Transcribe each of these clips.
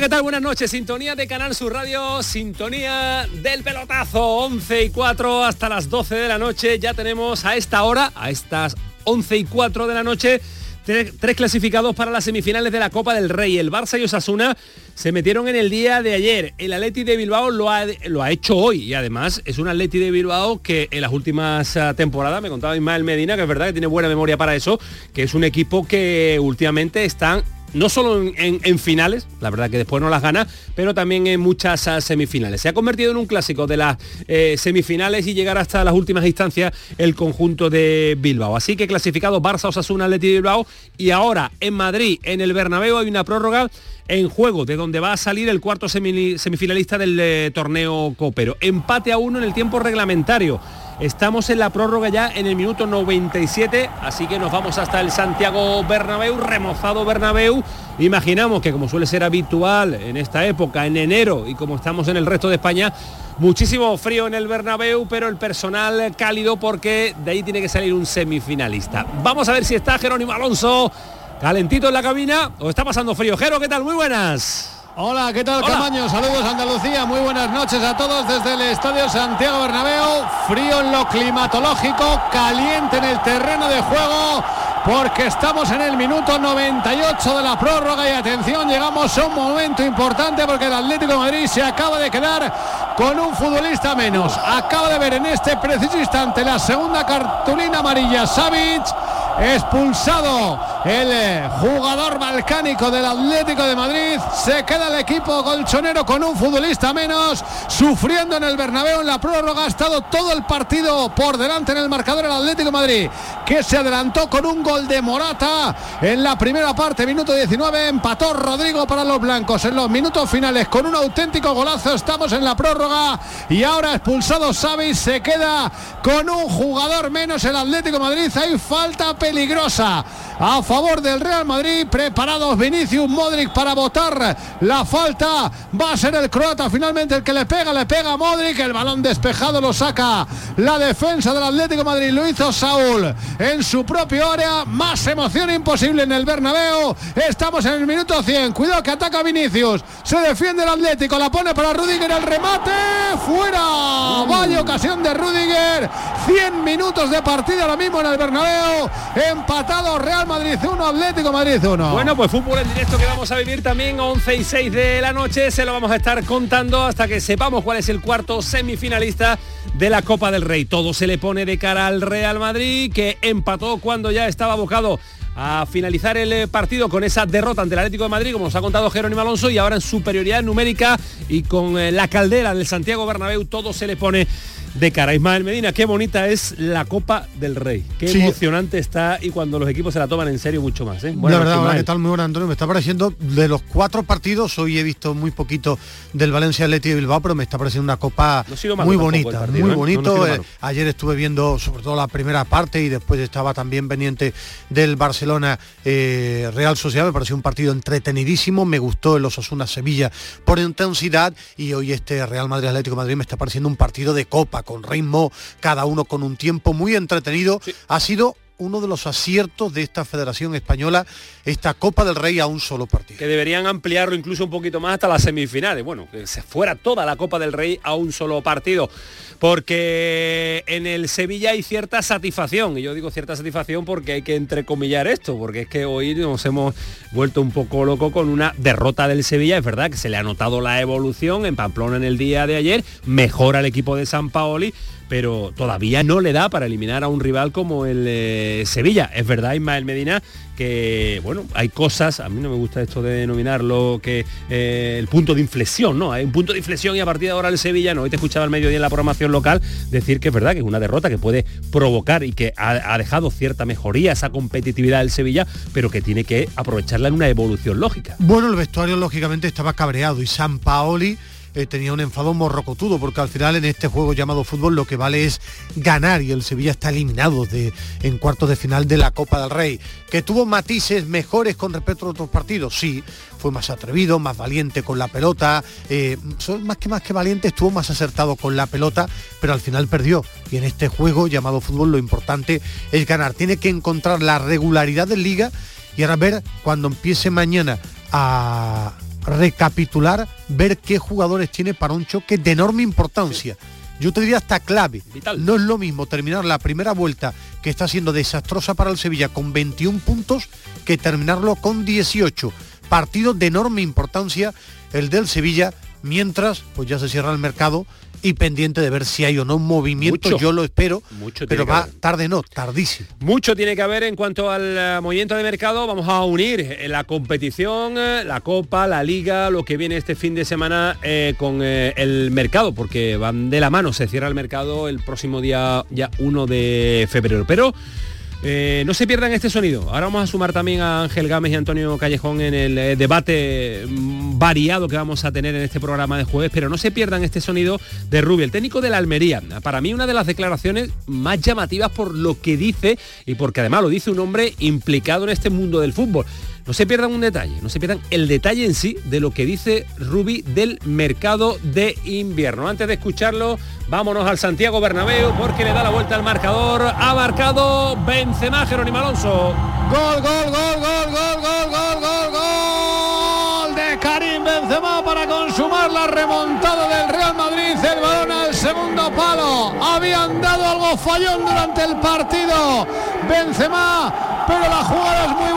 ¿Qué tal? Buenas noches. Sintonía de Canal Sur Radio, sintonía del pelotazo. 11 y 4 hasta las 12 de la noche. Ya tenemos a esta hora, a estas 11 y 4 de la noche, tres, clasificados para las semifinales de la Copa del Rey. El Barça y Osasuna se metieron en el día de ayer. El Atleti de Bilbao lo ha, lo ha hecho hoy y además es un Atleti de Bilbao que en las últimas ah, temporadas, me contaba Ismael Medina, que es verdad que tiene buena memoria para eso, que es un equipo que últimamente están no solo en, finales, la verdad que después no las gana, pero también en muchas semifinales. Se ha convertido en un clásico de las eh, semifinales y llegar hasta las últimas instancias el conjunto de Bilbao. Así que clasificado Barça, Osasuna, Atleti Bilbao y ahora en Madrid, en el Bernabéu, hay una prórroga en juego, de donde va a salir el cuarto semifinalista del eh, torneo Copero. Empate a uno en el tiempo reglamentario. Estamos en la prórroga ya en el minuto 97, así que nos vamos hasta el Santiago Bernabéu, remozado Bernabéu. Imaginamos que como suele ser habitual en esta época, en enero, y como estamos en el resto de España, muchísimo frío en el Bernabéu, pero el personal cálido porque de ahí tiene que salir un semifinalista. Vamos a ver si está Jerónimo Alonso calentito en la cabina o está pasando frío. Jero, ¿qué tal? Muy buenas. Hola, ¿qué tal Camaño? Saludos Andalucía, muy buenas noches a todos desde el Estadio Santiago Bernabéu. Frío en lo climatológico, caliente en el terreno de juego, porque estamos en el minuto 98 de la prórroga y atención, llegamos a un momento importante porque el Atlético de Madrid se acaba de quedar con un futbolista menos. Acaba de ver en este preciso instante la segunda cartulina amarilla Savic expulsado el eh, jugador balcánico del Atlético de Madrid. Se queda el equipo colchonero con un futbolista menos, sufriendo en el Bernabéu en la prórroga. Ha estado todo el partido por delante en el marcador el Atlético Madrid, que se adelantó con un gol de Morata en la primera parte, minuto 19. Empató Rodrigo para los blancos en los minutos finales con un auténtico golazo. Estamos en la prórroga y ahora expulsado Xavi se queda con un jugador menos el Atlético Madrid. Hay falta peligrosa favor del Real Madrid. Preparados Vinicius Modric para votar la falta. Va a ser el croata finalmente el que le pega, le pega a Modric. El balón despejado lo saca la defensa del Atlético Madrid. Lo hizo Saúl en su propio área. Más emoción imposible en el Bernabéu. Estamos en el minuto 100. Cuidado que ataca Vinicius. Se defiende el Atlético. La pone para Rudiger. El remate. Fuera. Vaya ocasión de Rudiger. 100 minutos de partida ahora mismo en el Bernabéu. Empatado Real Madrid 1, Atlético Madrid 1. Bueno, pues fútbol en directo que vamos a vivir también 11 y 6 de la noche. Se lo vamos a estar contando hasta que sepamos cuál es el cuarto semifinalista de la Copa del Rey. Todo se le pone de cara al Real Madrid, que empató cuando ya estaba abocado a finalizar el eh, partido con esa derrota ante el Atlético de Madrid, como nos ha contado Jerónimo Alonso, y ahora en superioridad numérica y con eh, la caldera del Santiago Bernabéu, todo se le pone de cara. Ismael Medina, qué bonita es la Copa del Rey. Qué emocionante está y cuando los equipos se la toman en serio mucho más. ¿eh? la verdad, ¿qué tal? Muy buena, Antonio. Me está pareciendo de los cuatro partidos, hoy he visto muy poquito del Valencia Atleti de Bilbao, pero me está pareciendo una copa muy bonita, muy ¿eh? bonito. Eh, ayer estuve viendo sobre todo la primera parte y después estaba también pendiente del Barcelona Real Sociedad. Me pareció un partido entretenidísimo. Me gustó el Osasuna Sevilla por intensidad y hoy este Real Madrid Atlético Madrid me está pareciendo un partido de copa con ritmo, cada uno con un tiempo muy entretenido. Ha sido uno de los aciertos de esta Federación Española, esta Copa del Rey a un solo partido. Que deberían ampliarlo incluso un poquito más hasta las semifinales. Bueno, que se fuera toda la Copa del Rey a un solo partido. Porque en el Sevilla hay cierta satisfacción. Y yo digo cierta satisfacción porque hay que entrecomillar esto. Porque es que hoy nos hemos vuelto un poco loco con una derrota del Sevilla. Es verdad que se le ha notado la evolución en Pamplona en el día de ayer. Mejora el equipo de San Paoli pero todavía no le da para eliminar a un rival como el eh, Sevilla. Es verdad, Ismael Medina, que bueno, hay cosas, a mí no me gusta esto de denominarlo que eh, el punto de inflexión, ¿no? Hay un punto de inflexión y a partir de ahora el Sevilla, no, hoy te escuchaba al mediodía en la programación local decir que es verdad que es una derrota que puede provocar y que ha, ha dejado cierta mejoría, esa competitividad del Sevilla, pero que tiene que aprovecharla en una evolución lógica. Bueno, el vestuario lógicamente estaba cabreado y San Paoli eh, tenía un enfado morrocotudo, porque al final en este juego llamado fútbol lo que vale es ganar y el Sevilla está eliminado de, en cuartos de final de la Copa del Rey. Que tuvo matices mejores con respecto a otros partidos, sí, fue más atrevido, más valiente con la pelota, eh, más que más que valiente, estuvo más acertado con la pelota, pero al final perdió. Y en este juego llamado fútbol lo importante es ganar. Tiene que encontrar la regularidad de liga y ahora ver cuando empiece mañana a recapitular, ver qué jugadores tiene para un choque de enorme importancia. Yo te diría hasta clave. No es lo mismo terminar la primera vuelta, que está siendo desastrosa para el Sevilla, con 21 puntos, que terminarlo con 18. Partido de enorme importancia el del Sevilla, mientras pues ya se cierra el mercado y pendiente de ver si hay o no un movimiento, yo lo espero, Mucho pero va tarde no, tardísimo. Mucho tiene que haber en cuanto al eh, movimiento de mercado, vamos a unir la competición, eh, la Copa, la Liga, lo que viene este fin de semana eh, con el mercado, porque van de la mano, se cierra el mercado el próximo día ya 1 de febrero, pero eh, no se pierdan este sonido. Ahora vamos a sumar también a Ángel Gámez y Antonio Callejón en el eh, debate mm, variado que vamos a tener en este programa de jueves, pero no se pierdan este sonido de Rubio, el técnico de la Almería. Para mí una de las declaraciones más llamativas por lo que dice y porque además lo dice un hombre implicado en este mundo del fútbol. No se pierdan un detalle, no se pierdan el detalle en sí de lo que dice Rubi del mercado de invierno. Antes de escucharlo, vámonos al Santiago Bernabéu porque le da la vuelta al marcador. Ha marcado Benzema Jerónimo Alonso. Gol, gol, gol, gol, gol, gol, gol, gol, gol de Karim Benzema para consumar la remontada del Real Madrid. El balón al segundo palo. Habían dado algo fallón durante el partido. Benzema pero la jugada es muy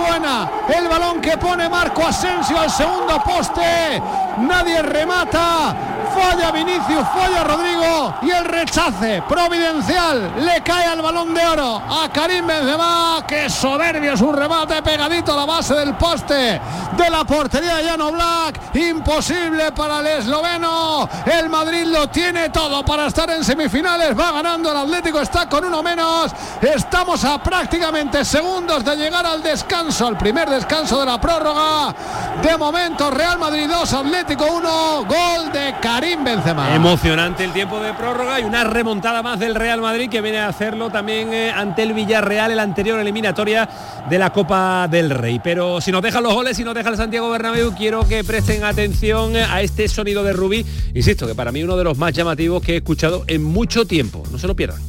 que pone Marco Asensio al segundo poste. Nadie remata. Falla Vinicius, falla Rodrigo y el rechace providencial le cae al balón de oro a Karim Benzema. Que soberbio es un remate pegadito a la base del poste de la portería de Llano Black. Imposible para el esloveno. El Madrid lo tiene todo para estar en semifinales. Va ganando el Atlético, está con uno menos. Estamos a prácticamente segundos de llegar al descanso, al primer descanso de la prórroga. De momento, Real Madrid 2, Atlético 1, gol de Karim Benzema. Emocionante el tiempo de prórroga y una remontada más del Real Madrid que viene a hacerlo también eh, ante el Villarreal, el anterior eliminatoria de la Copa del Rey. Pero si nos dejan los goles, si nos deja el Santiago Bernabéu, quiero que presten atención a este sonido de Rubí. Insisto, que para mí uno de los más llamativos que he escuchado en mucho tiempo. No se lo pierdan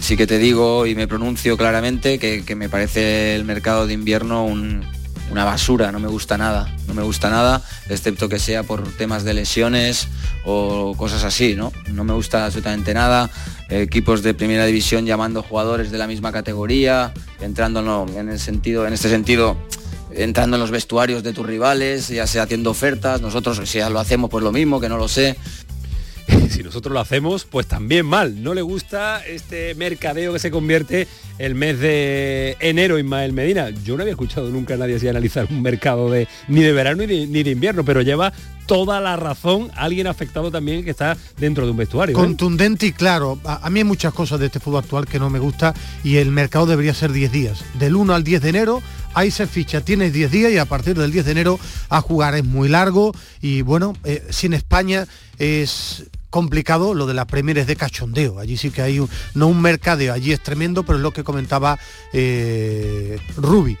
sí que te digo y me pronuncio claramente que, me parece el mercado de invierno una basura, no me gusta nada, no me gusta nada, excepto que sea por temas de lesiones o cosas así, ¿no? No me gusta absolutamente nada, equipos de primera división llamando jugadores de la misma categoría, entrando en el sentido, en este sentido, entrando en los vestuarios de tus rivales, ya sea haciendo ofertas, nosotros si ya lo hacemos pues lo mismo, que no lo sé, si nosotros lo hacemos, pues también mal. No le gusta este mercadeo que se convierte el mes de enero, Ismael Medina. Yo no había escuchado nunca a nadie así analizar un mercado de ni de verano ni de, invierno, pero lleva toda la razón alguien afectado también que está dentro de un vestuario. ¿eh? Contundente y claro. A, mí hay muchas cosas de este fútbol actual que no me gusta y el mercado debería ser 10 días. Del 1 al 10 de enero ahí se ficha, tienes 10 días y a partir del 10 de enero a jugar es muy largo y bueno, eh, si España es complicado, lo de la Premier es de cachondeo. Allí sí que hay un, no un mercadeo, allí es tremendo, pero es lo que comentaba eh, Rubi.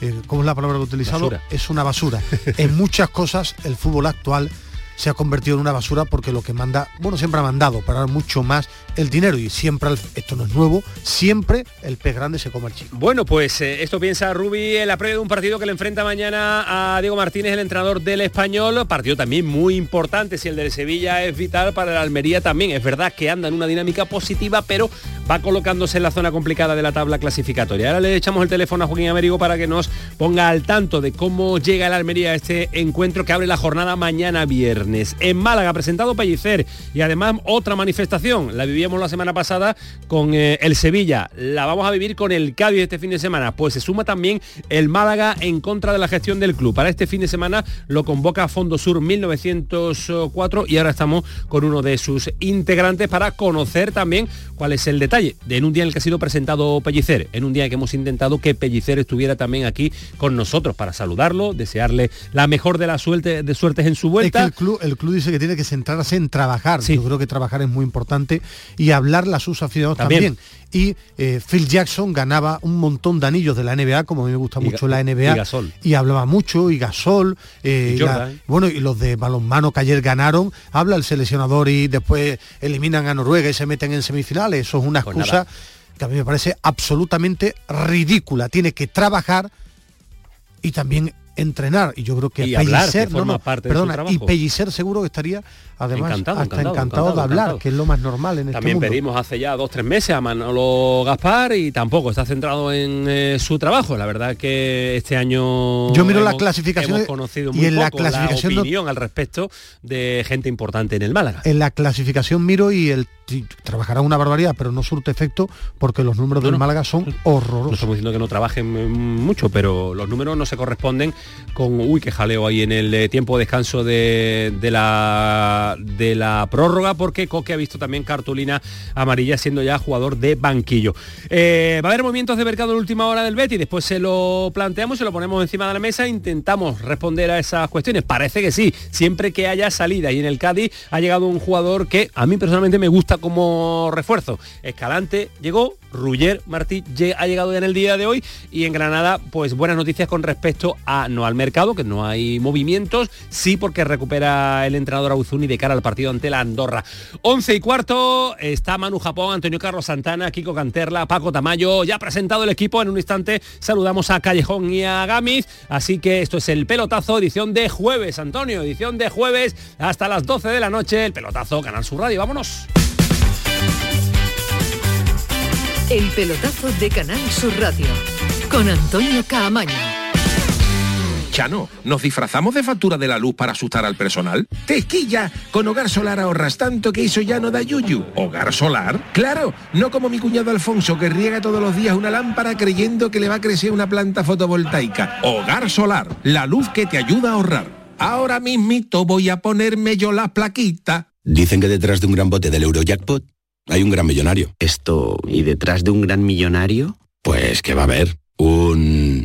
Eh, ¿Cómo es la palabra que he utilizado? Es una basura. en muchas cosas el fútbol actual se ha convertido en una basura porque lo que manda, bueno, siempre ha mandado, para mucho más el dinero y siempre, esto no es nuevo, siempre el pez grande se come al chico. Bueno, pues eh, esto piensa Rubi en la de un partido que le enfrenta mañana a Diego Martínez, el entrenador del español, partido también muy importante, si el del Sevilla es vital para la Almería también, es verdad que anda en una dinámica positiva, pero va colocándose en la zona complicada de la tabla clasificatoria. Ahora le echamos el teléfono a Joaquín Américo para que nos ponga al tanto de cómo llega la Almería a este encuentro que abre la jornada mañana viernes. Viernes. En Málaga presentado Pellicer y además otra manifestación. La vivíamos la semana pasada con eh, el Sevilla. La vamos a vivir con el Cádiz este fin de semana. Pues se suma también el Málaga en contra de la gestión del club. Para este fin de semana lo convoca Fondo Sur 1904 y ahora estamos con uno de sus integrantes para conocer también cuál es el detalle de en un día en el que ha sido presentado Pellicer, en un día en que hemos intentado que Pellicer estuviera también aquí con nosotros para saludarlo, desearle la mejor de las suerte, de suertes en su vuelta. el, club, el club dice que tiene que centrarse en trabajar. Yo creo que trabajar es muy importante y hablar a sus aficionados también. Y eh, Phil Jackson ganaba un montón de anillos de la NBA, como a mí me gusta mucho la NBA. Y, hablaba mucho, y Gasol. Eh, bueno, y los de balonmano que ayer ganaron, habla el seleccionador y después eliminan a Noruega y se meten en semifinales. Eso es una pues excusa que a mí me parece absolutamente ridícula. Tiene que trabajar y también entrenar. Y yo creo que y Pellicer, no, parte perdona, y Pellicer seguro que estaría además encantado, hasta encantado, de hablar que es lo más normal en este también este pedimos hace ya dos tres meses a Manolo Gaspar y tampoco está centrado en eh, su trabajo. La verdad que este año yo miro la clasificación hemos conocido muy y en la clasificación la opinión al respecto de gente importante en el Málaga. En la clasificación miro y el trabajará una barbaridad, pero no surte efecto porque los números del Málaga son horrorosos. No estamos diciendo que no trabajen mucho, pero los números no se corresponden con, uy, qué jaleo ahí en el eh, tiempo de descanso de, la, de la prórroga, porque Coque ha visto también cartulina amarilla siendo ya jugador de banquillo. Eh, va a haber movimientos de mercado en última hora del Betty, después se lo planteamos, se lo ponemos encima de la mesa, intentamos responder a esas cuestiones. Parece que sí, siempre que haya salida y en el Cádiz ha llegado un jugador que a mí personalmente me gusta como refuerzo. Escalante llegó, Ruller Martí ha llegado ya en el día de hoy y en Granada pues buenas noticias con respecto a al mercado, que no hay movimientos, sí porque recupera el entrenador Auzuni de cara al partido ante la Andorra. 11 y cuarto está Manu Japón, Antonio Carlos Santana, Kiko Canterla, Paco Tamayo, ya presentado el equipo, en un instante saludamos a Callejón y a Gamiz, así que esto es el pelotazo, edición de jueves, Antonio, edición de jueves hasta las 12 de la noche, el pelotazo, Canal Sur Radio, vámonos. El pelotazo de Canal Sur Radio con Antonio Caamaño. Chano, ¿nos disfrazamos de factura de la luz para asustar al personal? ¡Tequilla! Con Hogar Solar ahorras tanto que eso ya no da yuyu. ¿Hogar Solar? Claro, no como mi cuñado Alfonso que riega todos los días una lámpara creyendo que le va a crecer una planta fotovoltaica. Hogar Solar, la luz que te ayuda a ahorrar. Ahora mismito voy a ponerme yo la plaquita. Dicen que detrás de un gran bote del Eurojackpot hay un gran millonario. Esto, ¿y detrás de un gran millonario? Pues que va a haber un...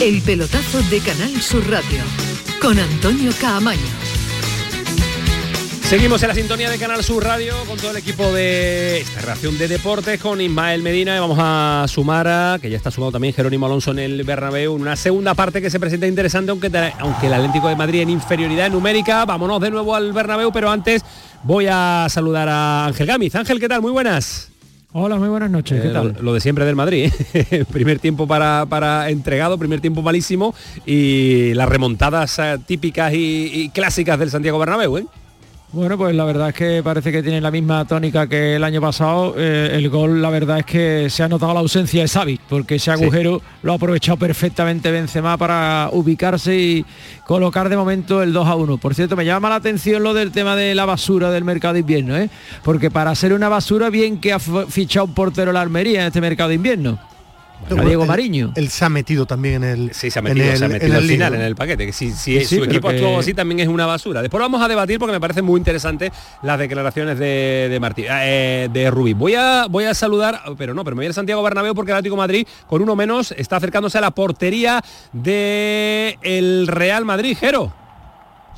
El pelotazo de Canal Sur Radio con Antonio Caamaño. Seguimos en la sintonía de Canal Sur Radio con todo el equipo de esta relación de deportes con Ismael Medina y vamos a sumar a, que ya está sumado también Jerónimo Alonso en el Bernabéu, una segunda parte que se presenta interesante aunque, aunque el Atlético de Madrid en inferioridad numérica. Vámonos de nuevo al Bernabéu, pero antes voy a saludar a Ángel Gámez. Ángel, ¿qué tal? Muy buenas. Hola, muy buenas noches. ¿Qué eh, tal? Lo, de siempre del Madrid. ¿eh? primer tiempo para, para, entregado, primer tiempo malísimo y las remontadas eh, típicas y, y, clásicas del Santiago Bernabéu. ¿eh? Bueno, pues la verdad es que parece que tiene la misma tónica que el año pasado. Eh, el gol, la verdad es que se ha notado la ausencia de Xavi, porque ese agujero lo ha aprovechado perfectamente Benzema para ubicarse y colocar de momento el 2 a 1. Por cierto, me llama la atención lo del tema de la basura del mercado de invierno, ¿eh? porque para hacer una basura bien que ha fichado un portero la Almería en este mercado de invierno. Diego Mariño. Él se ha metido también en el. Sí, se ha metido, se ha metido al final en el paquete. Que si, si su equipo actuó así también es una basura. Después vamos a debatir porque me parece muy interesante las declaraciones de, de Martí, eh, de Rubí. Voy a voy a saludar, pero no, pero me voy a Santiago Bernabéu porque el Atlético Madrid con uno menos está acercándose a la portería de el Real Madrid, Jero.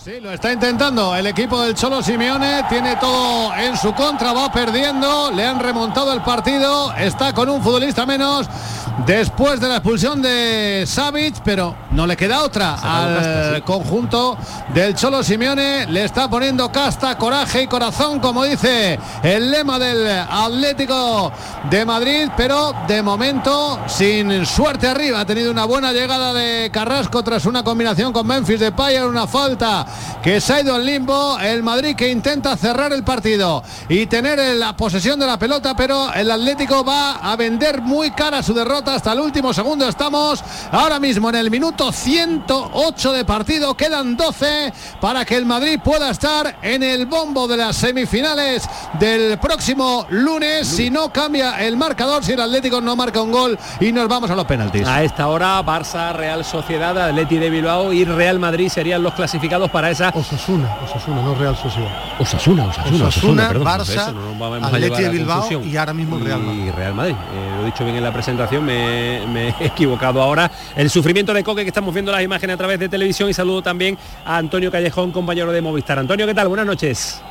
Sí, lo está intentando el equipo del Cholo Simeone, tiene todo en su contra, va perdiendo, le han remontado el partido, está con un futbolista menos después de la expulsión de Savic, pero no le queda otra al conjunto del Cholo Simeone, le está poniendo casta, coraje y corazón, como dice el lema del Atlético de Madrid, pero de momento sin suerte arriba, ha tenido una buena llegada de Carrasco tras una combinación con Memphis de Payer, una falta que se ha ido al limbo. El Madrid que intenta cerrar el partido y tener la posesión de la pelota, pero el Atlético va a vender muy cara su derrota hasta el último segundo. Estamos ahora mismo en el minuto 108 de partido. Quedan 12 para que el Madrid pueda estar en el bombo de las semifinales del próximo lunes. Si no cambia el marcador, si el Atlético no marca un gol y nos vamos a los penaltis. A esta hora, Barça, Real Sociedad, Atleti de Bilbao y Real Madrid serían los clasificados para esa Osasuna, Osasuna, no Real Sociedad. Osasuna, Osasuna, Osasuna, perdón, Barça, no Atleti de Bilbao y ahora mismo Real Madrid. Y Real Madrid. Eh, lo he dicho bien en la presentación, me, me, he equivocado ahora. El sufrimiento de Coque que estamos viendo las imágenes a través de televisión y saludo también a Antonio Callejón, compañero de Movistar. Antonio, ¿qué tal? Buenas noches.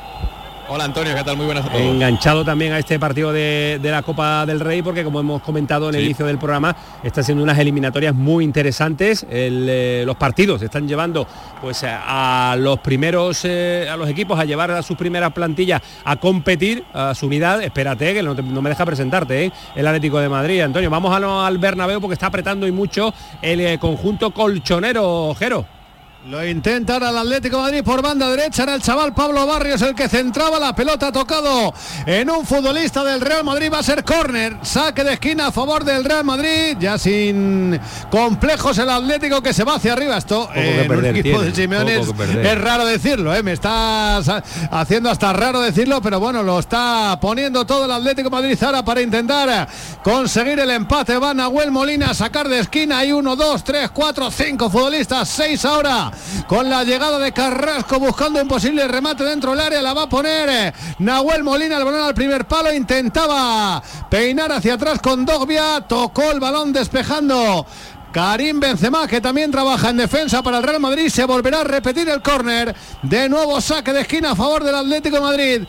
Hola Antonio, ¿qué tal? Muy buenas a todos. Enganchado también a este partido de, la Copa del Rey porque como hemos comentado en el inicio del programa, están siendo unas eliminatorias muy interesantes. Eh, los partidos están llevando pues a, los primeros, eh, a los equipos a llevar a sus primeras plantillas a competir a su unidad. Espérate, que no, me deja presentarte, ¿eh? el Atlético de Madrid. Antonio, vamos a, al Bernabéu porque está apretando y mucho el conjunto colchonero, Jero. Lo intenta ahora el Atlético de Madrid por banda derecha. Era el chaval Pablo Barrios el que centraba la pelota tocado en un futbolista del Real Madrid. Va a ser córner. Saque de esquina a favor del Real Madrid. Ya sin complejos el Atlético que se va hacia arriba. Esto en un equipo de es, raro decirlo. ¿eh? Me estás haciendo hasta raro decirlo, pero bueno, lo está poniendo todo el Atlético de Madrid ahora para intentar conseguir el empate. Va Nahuel Molina a sacar de esquina. Hay uno, dos, tres, cuatro, cinco futbolistas. Seis ahora con la llegada de Carrasco buscando un posible remate dentro del área. La va a poner eh, Nahuel Molina, el balón al primer palo. Intentaba peinar hacia atrás con Dogbia. Tocó el balón despejando. Karim Benzema, que también trabaja en defensa para el Real Madrid, se volverá a repetir el córner. De nuevo saque de esquina a favor del Atlético de Madrid.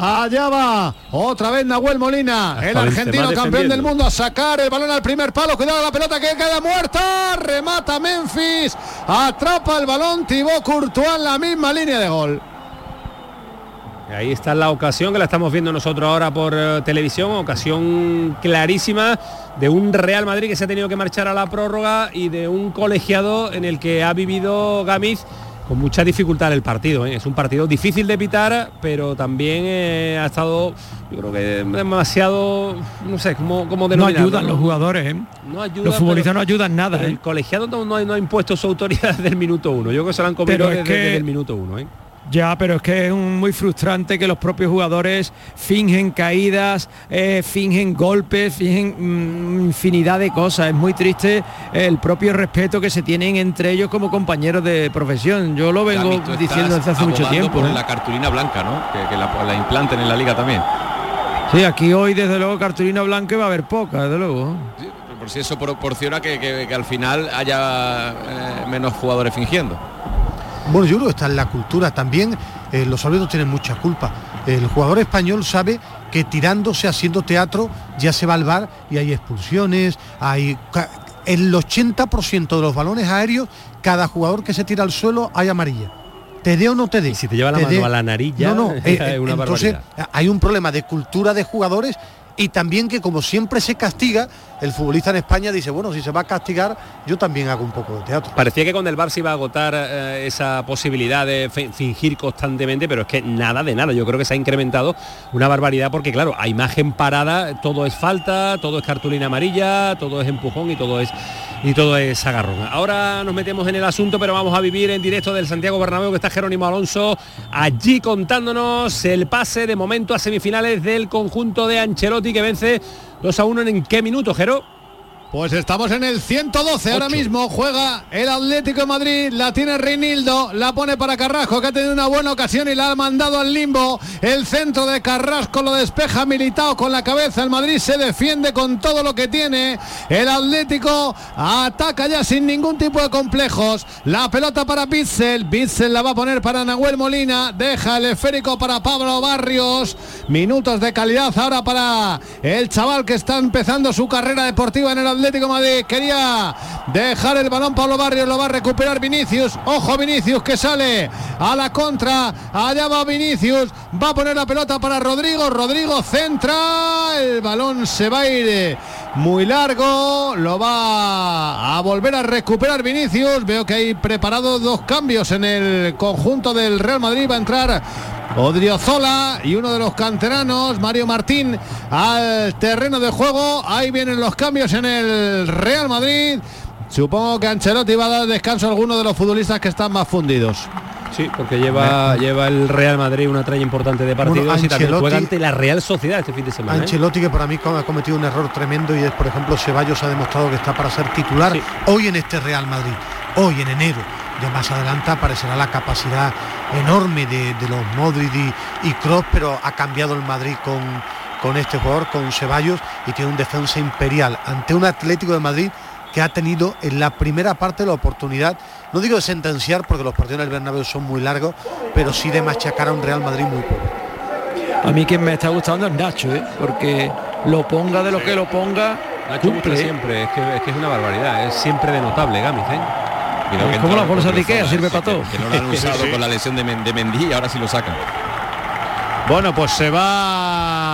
Allá va. Otra vez Nahuel Molina, el argentino campeón del mundo, a sacar el balón al primer palo. Cuidado la pelota que queda muerta. Remata Memphis. Atrapa el balón Thibaut Courtois en la misma línea de gol. Ahí está la ocasión que la estamos viendo nosotros ahora por eh, televisión, ocasión clarísima de un Real Madrid que se ha tenido que marchar a la prórroga y de un colegiado en el que ha vivido Gamiz con mucha dificultad el partido. ¿eh? Es un partido difícil de pitar, pero también eh, ha estado, yo creo que demasiado, no sé, cómo, cómo No ayudan los jugadores, ¿eh? no los futbolistas no ayudan nada. El colegiado no, ha, impuesto su autoridad desde el minuto uno. Yo creo que se lo han comido desde, el minuto uno. ¿eh? Ya, pero es que es muy frustrante que los propios jugadores fingen caídas, eh, fingen golpes, fingen mm, infinidad de cosas. Es muy triste el propio respeto que se tienen entre ellos como compañeros de profesión. Yo lo vengo diciendo desde hace mucho tiempo. Por la cartulina blanca, ¿no? Que, la, implanten en la liga también. Sí, aquí hoy desde luego cartulina blanca va a haber poca, desde luego. por si eso proporciona que, al final haya eh, menos jugadores fingiendo. Bueno, yo creo que está en la cultura también. Eh, los árbitros tienen mucha culpa. El jugador español sabe que tirándose, haciendo teatro, ya se va al bar y hay expulsiones, hay... El 80% de los balones aéreos, cada jugador que se tira al suelo hay amarilla te dé o no te dé. si te lleva la mano a la nariz no, no, eh, una entonces hay un problema de cultura de jugadores y también que como siempre se castiga, el futbolista en España dice, bueno, si se va a castigar, yo también hago un poco de teatro. Parecía que con el Bar iba a agotar eh, esa posibilidad de fingir constantemente, pero es que nada de nada. Yo creo que se ha incrementado una barbaridad porque, claro, a imagen parada todo es falta, todo es cartulina amarilla, todo es empujón y todo es y todo es agarrón. Ahora nos metemos en el asunto, pero vamos a vivir en directo del Santiago Bernabéu, que está Jerónimo Alonso allí contándonos el pase de momento a semifinales del conjunto de Ancelotti que vence 2 a 1 en qué minuto, Jero? Pues estamos en el 112 ahora mismo. Juega el Atlético de Madrid. La tiene Reinildo. La pone para Carrasco, que ha tenido una buena ocasión y la ha mandado al limbo. El centro de Carrasco lo despeja militado con la cabeza. El Madrid se defiende con todo lo que tiene. El Atlético ataca ya sin ningún tipo de complejos. La pelota para Bitzel. Bitzel la va a poner para Nahuel Molina. Deja el esférico para Pablo Barrios. Minutos de calidad ahora para el chaval que está empezando su carrera deportiva en el Atlético Madrid. Quería dejar el balón Pablo Barrios, lo va a recuperar Vinicius. Ojo Vinicius que sale a la contra. Allá va Vinicius. Va a poner la pelota para Rodrigo. Rodrigo centra. El balón se va a ir muy largo. Lo va a volver a recuperar Vinicius. Veo que hay preparado dos cambios en el conjunto del Real Madrid. Va a entrar Odriozola y uno de los canteranos, Mario Martín, al terreno de juego. Ahí vienen los cambios en el Real Madrid. Supongo que Ancelotti va a dar descanso a alguno de los futbolistas que están más fundidos. Sí, porque lleva, lleva el Real Madrid una tralla importante de partidos Bueno, y también juega ante la Real Sociedad este fin de semana. ¿eh? Ancelotti que para mí ha cometido un error tremendo y es por ejemplo Ceballos ha demostrado que está para ser titular hoy en este Real Madrid, hoy en enero. Ya más adelante aparecerá la capacidad enorme de, de los Modric y, y Kroos, pero ha cambiado el Madrid con, con este jugador, con Ceballos, y tiene un defensa imperial ante un Atlético de Madrid que ha tenido en la primera parte la oportunidad, no digo de sentenciar porque los partidos en el Bernabéu son muy largos, pero sí de machacar a un Real Madrid muy poco. A mí quien me está gustando es Nacho, ¿eh? porque lo ponga de lo que lo ponga, Nacho cumple. siempre, es que, es que es una barbaridad, es siempre de notable Gámez, ¿eh? Cuidado que Es como entra las bolsas de Ikea, sirve para todo. Que no lo han usado sí. con la lesión de, Men- de Mendy y ahora sí lo sacan. Bueno, pues se va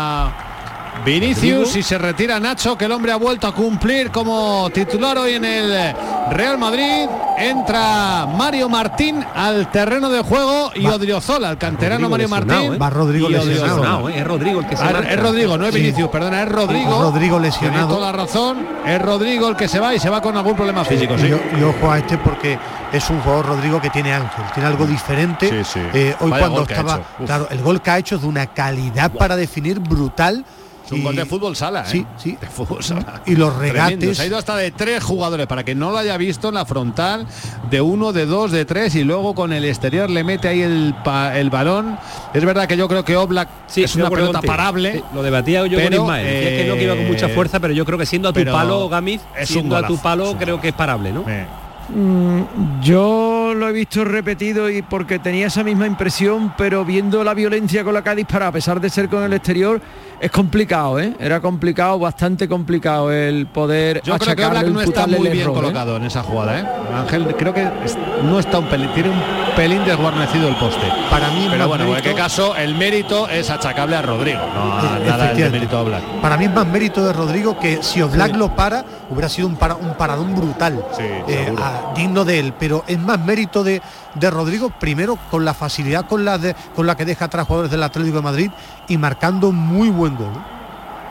Vinicius y se retira Nacho, que el hombre ha vuelto a cumplir como titular hoy en el Real Madrid. Entra Mario Martín al terreno de juego y Odriozola, el canterano Mario Martín. Va Rodrigo lesionado. ¿eh? Es Rodrigo el que se Ah. Es Rodrigo, no es Sí. Vinicius, perdona, es Rodrigo. Rodrigo Tienes lesionado. toda razón. Es Rodrigo el que se va y se va con algún problema físico. sí. Y, y ojo a este porque es un jugador Rodrigo que tiene ángel, tiene algo diferente. Sí, sí. Eh, hoy Vaya cuando estaba, claro, el gol que ha hecho es de una calidad para definir brutal. Un gol de fútbol sala, ¿eh? Sí, sí. De fútbol sala. Y los Tremendo. regates. Se ha ido hasta de tres jugadores para que no lo haya visto en la frontal de uno, de dos, de tres y luego con el exterior le mete ahí el, pa- el balón. Es verdad que yo creo que Oblak Sí, es una pelota contigo. parable. Sí, lo debatía yo pero, con Ismael. Que no que iba con mucha eh, fuerza, pero yo creo que siendo a tu palo, Gamiz, siendo a tu palo, creo que es parable, ¿no? Eh, Yo lo he visto repetido y porque tenía esa misma impresión, pero viendo la violencia con la que ha disparado, a pesar de ser con el exterior, es complicado, ¿eh? Era complicado, bastante complicado el poder Yo creo que Oblak no está muy bien error, ¿eh? colocado en esa jugada, ¿eh? Ángel creo que no está un pelín, tiene un pelín desguarnecido el poste. Para mí Pero bueno, en cualquier caso, el mérito es achacable a Rodrigo, no a nada mérito a Oblak. Para mí es más mérito de Rodrigo que si Oblak lo para, hubiera sido un, para- un paradón brutal, eh, seguro. Digno de él. Pero es más mérito de, de Rodrigo, primero con la facilidad con la, con la que deja atrás jugadores del Atlético de Madrid y marcando muy buen gol.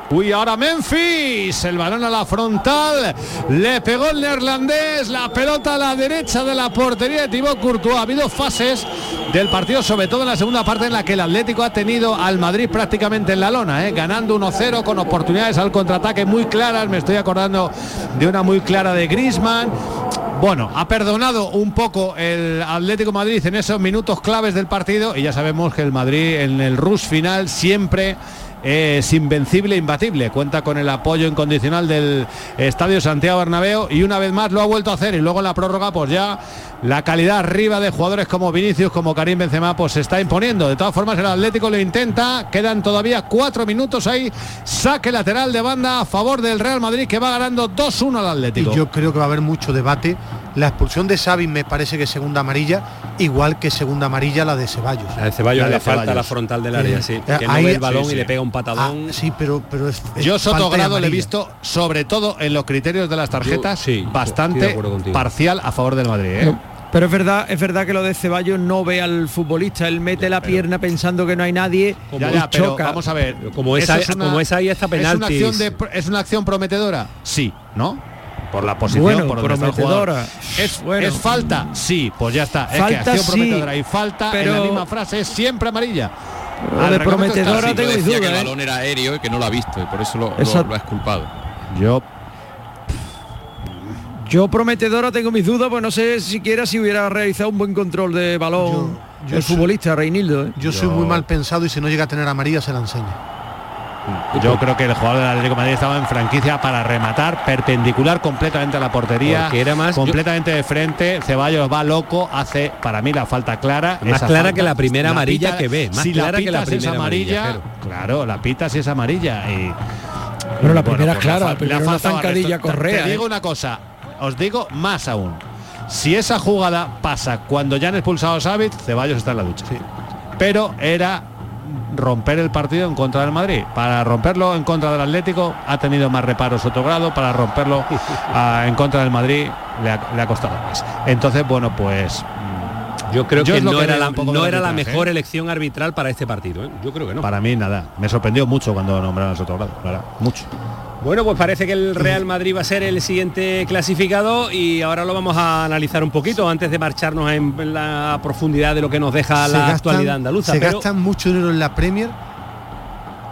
Uy, ahora Memphis, el balón a la frontal, le pegó el neerlandés, la pelota a la derecha de la portería de Thibaut Courtois. Ha habido fases del partido, sobre todo en la segunda parte en la que el Atlético ha tenido al Madrid prácticamente en la lona, ¿eh? ganando 1-0 con oportunidades al contraataque muy claras. Me estoy acordando de una muy clara de Griezmann. Bueno, ha perdonado un poco el Atlético Madrid en esos minutos claves del partido y ya sabemos que el Madrid en el rush final siempre es invencible, imbatible. Cuenta con el apoyo incondicional del Estadio Santiago Bernabéu y una vez más lo ha vuelto a hacer y luego en la prórroga pues ya la calidad arriba de jugadores como Vinicius, como Karim Benzema pues se está imponiendo. De todas formas el Atlético lo intenta, quedan todavía cuatro minutos ahí, saque lateral de banda a favor del Real Madrid que va ganando 2-1 al Atlético. Y yo creo que va a haber mucho debate. La expulsión de Xavi me parece que es segunda amarilla, igual que segunda amarilla la de Ceballos. A Ceballos La le de falta la frontal del área, Eh, sí. eh, Que no ahí- ve el balón sí, y sí. le pega un patadón. Ah, sí, pero, pero es, es Yo Sotogrado le he visto, sobre todo en los criterios de las tarjetas, Yo- sí, de bastante parcial a favor del Madrid. ¿eh? Pero es verdad, es verdad que lo de Ceballos no ve al futbolista, él mete la pierna pensando que no hay nadie Ya, y ya, pero choca. vamos a ver. Como ¿eso esa- como esa ahí está ¿Es una, penaltis. acción de- ¿Es una acción prometedora? Sí, ¿no? Por la posición, Bueno, por donde está el jugador. prometedora. ¿Es, Bueno. ¿Es falta? Sí, pues ya está. Falta, es que acción sí, prometedora y falta en pero- la misma frase es siempre amarilla. Pero Al de prometedora tengo duda, que el ¿eh? balón era aéreo y que no lo ha visto y por eso lo, lo- lo ha esculpado. Yo Yo prometedora tengo mis dudas, pues no sé siquiera si hubiera realizado un buen control de balón yo el soy- futbolista Reinildo. ¿eh? Yo soy muy mal pensado y si no llega a tener a María se la enseña. Yo creo que el jugador del Atlético de Madrid estaba en franquicia para rematar perpendicular completamente a la portería, Porque era más- completamente de frente. Ceballos va loco, hace para mí la falta clara. Más esa clara falta. que la primera La amarilla pita- que ve, más si clara que la es primera amarilla, amarilla, claro, la pita si es amarilla y Bueno, la primera es pues clara, fal- la primera faltado zancadilla correa, Te digo ¿eh? una cosa, os digo más aún. Si esa jugada pasa cuando ya han expulsado a Savic, Ceballos está en la ducha. Pero era romper el partido en contra del Madrid. Para romperlo en contra del Atlético ha tenido más reparos otro grado, para romperlo ah, en contra del Madrid le ha, le ha costado más. Entonces, bueno, pues Yo creo Yo que no que era la, no era la mejor ¿eh? elección arbitral para este partido. ¿eh? Yo creo que no. para mí nada. Me sorprendió mucho cuando nombraron a otro grado, la verdad, mucho. Bueno, pues parece que el Real Madrid va a ser el siguiente clasificado y ahora lo vamos a analizar un poquito antes de marcharnos en la profundidad de lo que nos deja Se la gastan- actualidad andaluza. Se pero- gastan mucho dinero en la Premier,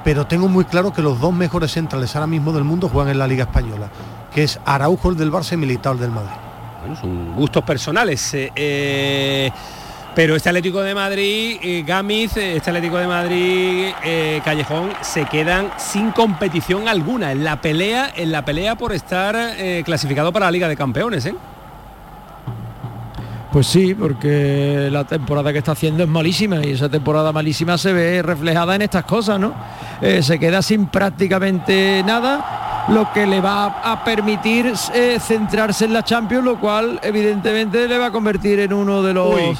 pero tengo muy claro que los dos mejores centrales ahora mismo del mundo juegan en la Liga Española, que es Araujo el del Barça y Militao el del Madrid. Bueno, son gustos personales. eh, eh, pero este Atlético de Madrid, eh, Gámez, eh, este Atlético de Madrid, eh, Callejón, se quedan sin competición alguna en la pelea, en la pelea por estar eh, clasificado para la Liga de Campeones, ¿eh? Pues sí, porque la temporada que está haciendo es malísima y esa temporada malísima se ve reflejada en estas cosas, ¿no? Se queda sin prácticamente nada, lo que le va a permitir eh, centrarse en la Champions, lo cual evidentemente le va a convertir en uno de los Uy.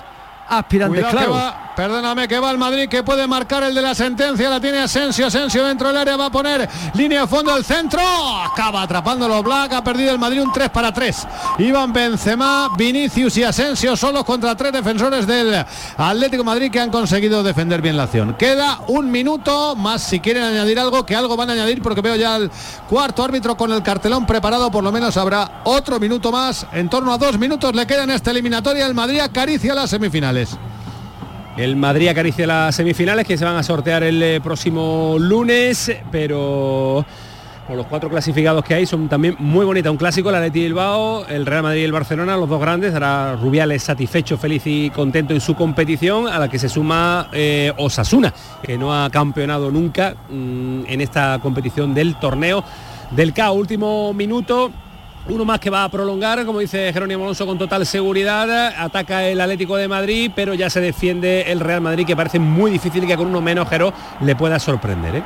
Aspirantes Cuidado que va, perdóname que va el Madrid que puede marcar el de la sentencia, la tiene Asensio, Asensio dentro del área va a poner línea de fondo del centro, acaba atrapándolo Black, ha perdido el Madrid un 3 para 3. Iván Benzema, Vinicius y Asensio solos contra tres defensores del Atlético Madrid que han conseguido defender bien la acción. Queda un minuto más si quieren añadir algo, que algo van a añadir porque veo ya el cuarto árbitro con el cartelón preparado, por lo menos habrá otro minuto más, en torno a dos minutos le queda en esta eliminatoria, el Madrid acaricia las semifinales. El Madrid acaricia las semifinales que se van a sortear el eh, próximo lunes, pero con los cuatro clasificados que hay son también muy bonitas. Un clásico, el Atleti Bilbao, el Real Madrid y el Barcelona, los dos grandes. Ahora Rubiales satisfecho, feliz y contento en su competición, a la que se suma eh, Osasuna, que no ha campeonado nunca mm, en esta competición del torneo del CAO. Último minuto. Uno más que va a prolongar, como dice Jerónimo Alonso, con total seguridad. Ataca el Atlético de Madrid, pero ya se defiende el Real Madrid, que parece muy difícil que con uno menos Jero le pueda sorprender. ¿eh?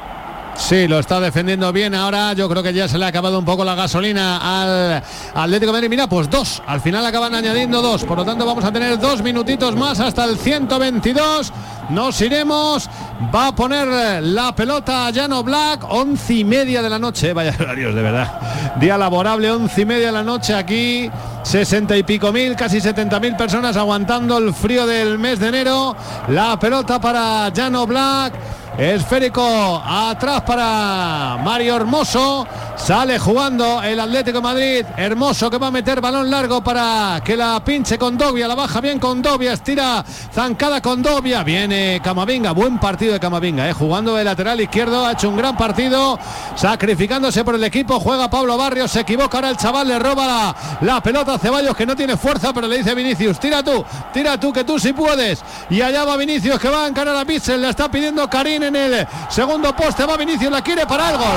Sí, lo está defendiendo bien ahora. Yo creo que ya se le ha acabado un poco la gasolina al Atlético de Madrid. Mira, pues dos. Al final acaban añadiendo dos. Por lo tanto, vamos a tener dos minutitos más hasta el 122. Nos iremos. Va a poner la pelota a Llano Black. Once y media de la noche. Vaya horarios, de verdad. Día laborable, once y media de la noche aquí. 60 y pico mil, casi 70 mil personas aguantando el frío del mes de enero. La pelota para Llano Black. Esférico atrás para Mario Hermoso. Sale jugando el Atlético Madrid. Hermoso que va a meter balón largo para que la pinche con Dobia. La baja bien con Dobia. Estira zancada con Dobia. Viene Camavinga. Buen partido de Camavinga. Eh. Jugando de lateral izquierdo. Ha hecho un gran partido. Sacrificándose por el equipo. Juega Pablo Barrios. Se equivoca ahora el chaval. Le roba la, la pelota a Ceballos que no tiene fuerza. Pero le dice Vinicius. Tira tú. Tira tú que tú sí puedes. Y allá va Vinicius que va a encarar a Pixel. Le está pidiendo Karim en el segundo poste. Va Vinicius. La quiere para el gol.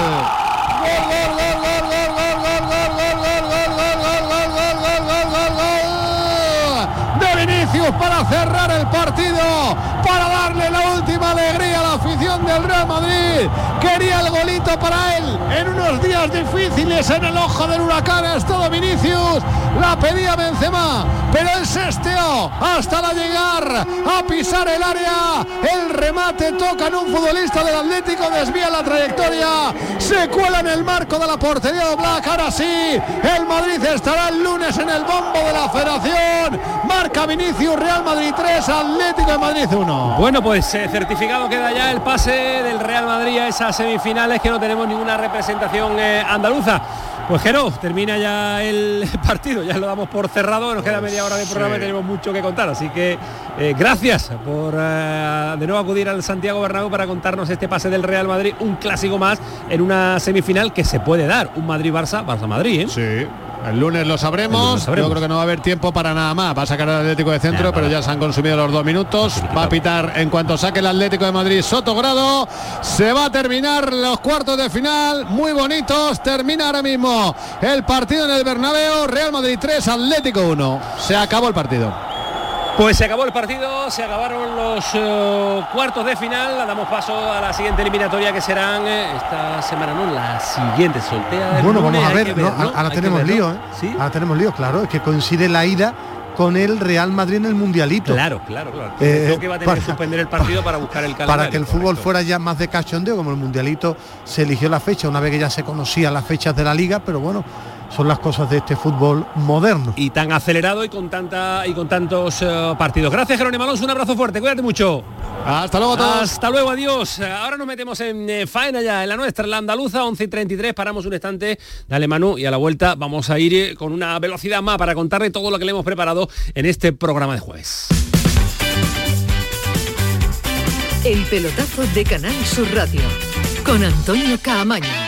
De Vinicius para cerrar el partido, para darle la última alegría a la afición del Real Madrid. Quería el golito para él en unos días difíciles en el ojo del huracán. Ha estado Vinicius, la pedía Benzema, pero él se esteó hasta la llegar a pisar el área. El remate toca en un futbolista del Atlético, desvía la trayectoria, se cuela en el marco de la portería de Black. Ahora sí, el Madrid estará el lunes en el bombo de la Federación. Marca Vinicius, Real Madrid 3, Atlético de Madrid 1. Bueno, pues eh, certificado queda ya el pase del Real Madrid a esas semifinales que no tenemos ninguna representación eh, andaluza. Pues Jero, termina ya el partido, ya lo damos por cerrado, nos queda media hora de programa y tenemos mucho que contar, así que eh, gracias por eh, de nuevo acudir al Santiago Bernabéu para contarnos este pase del Real Madrid, un clásico más en una semifinal que se puede dar, un Madrid-Barça, Barça-Madrid. ¿eh? Sí. El lunes lo sabremos. Yo creo que no va a haber tiempo para nada más. Va a sacar el Atlético de Centro, pero ya se han consumido los dos minutos. Va a pitar en cuanto saque el Atlético de Madrid Sotogrado. Se va a terminar los cuartos de final. Muy bonitos. Termina ahora mismo el partido en el Bernabéu. Real Madrid 3, Atlético 1. Se acabó el partido. Pues se acabó el partido, se acabaron los eh, cuartos de final, damos paso a la siguiente eliminatoria que serán eh, esta semana, no, la siguiente soltea. Bueno, vamos a ver, ahora tenemos lío, ¿eh? Ahora tenemos lío, claro, es que coincide la ida con el Real Madrid en el Mundialito. Claro, claro, claro. que va a tener que suspender el partido para, buscar el calendario. Para que el fútbol fuera ya más de cachondeo, como el Mundialito se eligió la fecha, una vez que ya se conocían las fechas de la liga, pero bueno, son las cosas de este fútbol moderno. Y tan acelerado y con tanta y con tantos eh, partidos. Gracias, Jerónimo Alonso, un abrazo fuerte, cuídate mucho. Hasta luego a todos. Hasta luego, adiós. Ahora nos metemos en eh, faena ya, en la nuestra, en la andaluza, 11 y 33, paramos un instante, dale Manu, y a la vuelta vamos a ir eh, con una velocidad más para contarle todo lo que le hemos preparado en este programa de jueves. El pelotazo de Canal Sur Radio, con Antonio Caamaño.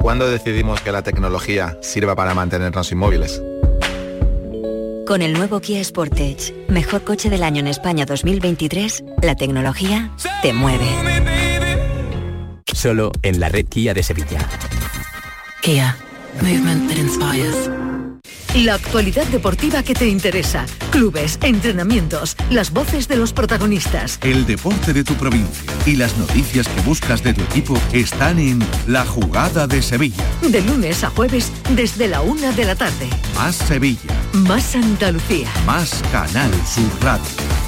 ¿Cuándo decidimos que la tecnología sirva para mantenernos inmóviles? Con el nuevo Kia Sportage, mejor coche del año en España 2023, la tecnología te mueve. Solo en la red Kia de Sevilla. Kia, movement that inspires. La actualidad deportiva que te interesa. Clubes, entrenamientos, las voces de los protagonistas. El deporte de tu provincia y las noticias que buscas de tu equipo están en La Jugada de Sevilla. De lunes a jueves desde la una de la tarde. Más Sevilla. Más Andalucía. Más Canal Sur Radio.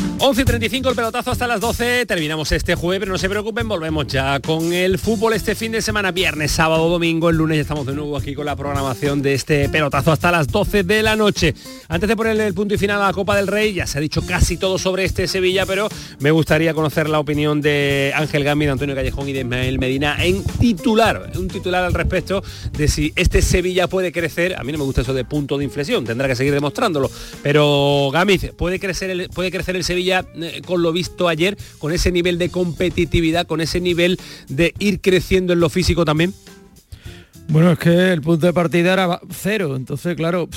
11.35 el pelotazo hasta las 12. Terminamos este jueves, pero no se preocupen, volvemos ya con el fútbol este fin de semana, viernes, sábado, domingo, el lunes ya estamos de nuevo aquí con la programación de este pelotazo hasta las 12 de la noche. Antes de ponerle el punto y final a la Copa del Rey, ya se ha dicho casi todo sobre este Sevilla, pero me gustaría conocer la opinión de Ángel Gami, de Antonio Callejón y de Ismael Medina en titular, un titular al respecto de si este Sevilla puede crecer. A mí no me gusta eso de punto de inflexión, tendrá que seguir demostrándolo, pero Gami, ¿puede crecer puede crecer el Sevilla? Eh, con lo visto ayer, con ese nivel de competitividad, con ese nivel de ir creciendo en lo físico también? Bueno, es que el punto de partida era cero, entonces claro,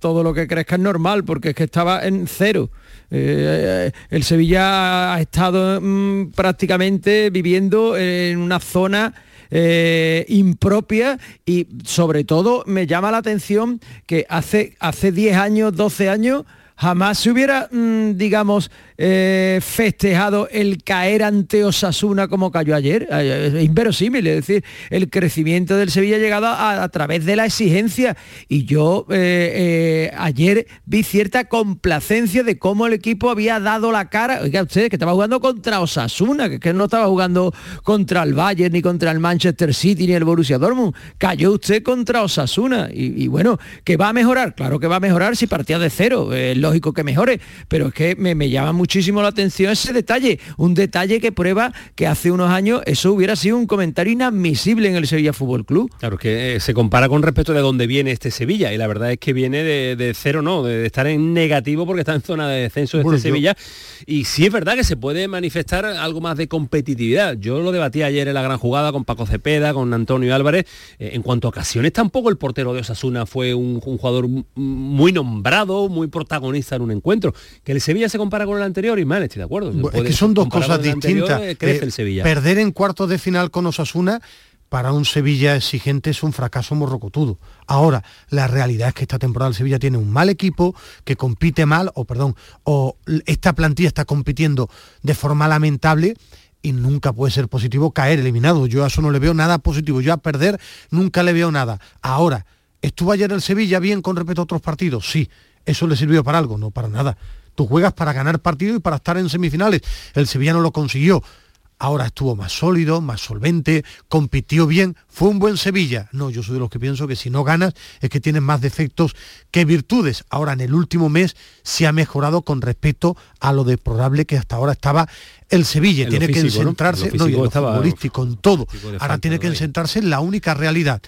todo lo que crezca es normal, porque es que estaba en cero. Eh, el Sevilla ha estado mm, prácticamente viviendo en una zona eh, impropia y sobre todo me llama la atención que hace, hace 10 años, 12 años, jamás se hubiera, mm, digamos, eh, festejado el caer ante Osasuna como cayó ayer. Eh, es inverosímil, es decir, el crecimiento del Sevilla ha llegado a, través de la exigencia. Y yo eh, ayer vi cierta complacencia de cómo el equipo había dado la cara. Oiga, ustedes que estaba jugando contra Osasuna, que, que no estaba jugando contra el Bayern, ni contra el Manchester City, ni el Borussia Dortmund. Cayó usted contra Osasuna. Y, bueno, que va a mejorar. Claro que va a mejorar si partía de cero. Lógico que mejore. Pero es que me, me llama muchísimo la atención ese detalle, un detalle que prueba que hace unos años eso hubiera sido un comentario inadmisible en el Sevilla Fútbol Club. Claro, que eh, se compara con respecto de dónde viene este Sevilla y la verdad es que viene de, cero, no, de, estar en negativo porque está en zona de descenso de este Sevilla y sí es verdad que se puede manifestar algo más de competitividad. Yo lo debatí ayer en la gran jugada con Paco Cepeda, con Antonio Álvarez. Eh, en cuanto a ocasiones, tampoco el portero de Osasuna fue un, un jugador muy nombrado, muy protagonista un encuentro. Que el Sevilla se compara con el anterior y mal, estoy de acuerdo. Es que son dos cosas distintas. Eh, perder en cuartos de final con Osasuna para un Sevilla exigente es un fracaso morrocotudo. Ahora, la realidad es que esta temporada el Sevilla tiene un mal equipo que compite mal, o perdón, o esta plantilla está compitiendo de forma lamentable y nunca puede ser positivo caer eliminado. Yo a eso no le veo nada positivo. Yo a perder nunca le veo nada. Ahora, ¿estuvo ayer el Sevilla bien con respecto a otros partidos? Sí. ¿Eso le sirvió para algo? No, para nada. Tú juegas para ganar partido y para estar en semifinales. El Sevilla no lo consiguió ahora estuvo más sólido, más solvente, compitió bien, fue un buen Sevilla. No, yo soy de los que pienso que si no ganas es que tienes más defectos que virtudes. Ahora en el último mes se ha mejorado con respecto a lo deplorable que hasta ahora estaba el Sevilla. tiene que centrarse, ¿no? y en lo futbolístico, en todo. Ahora tiene que centrarse en la única realidad.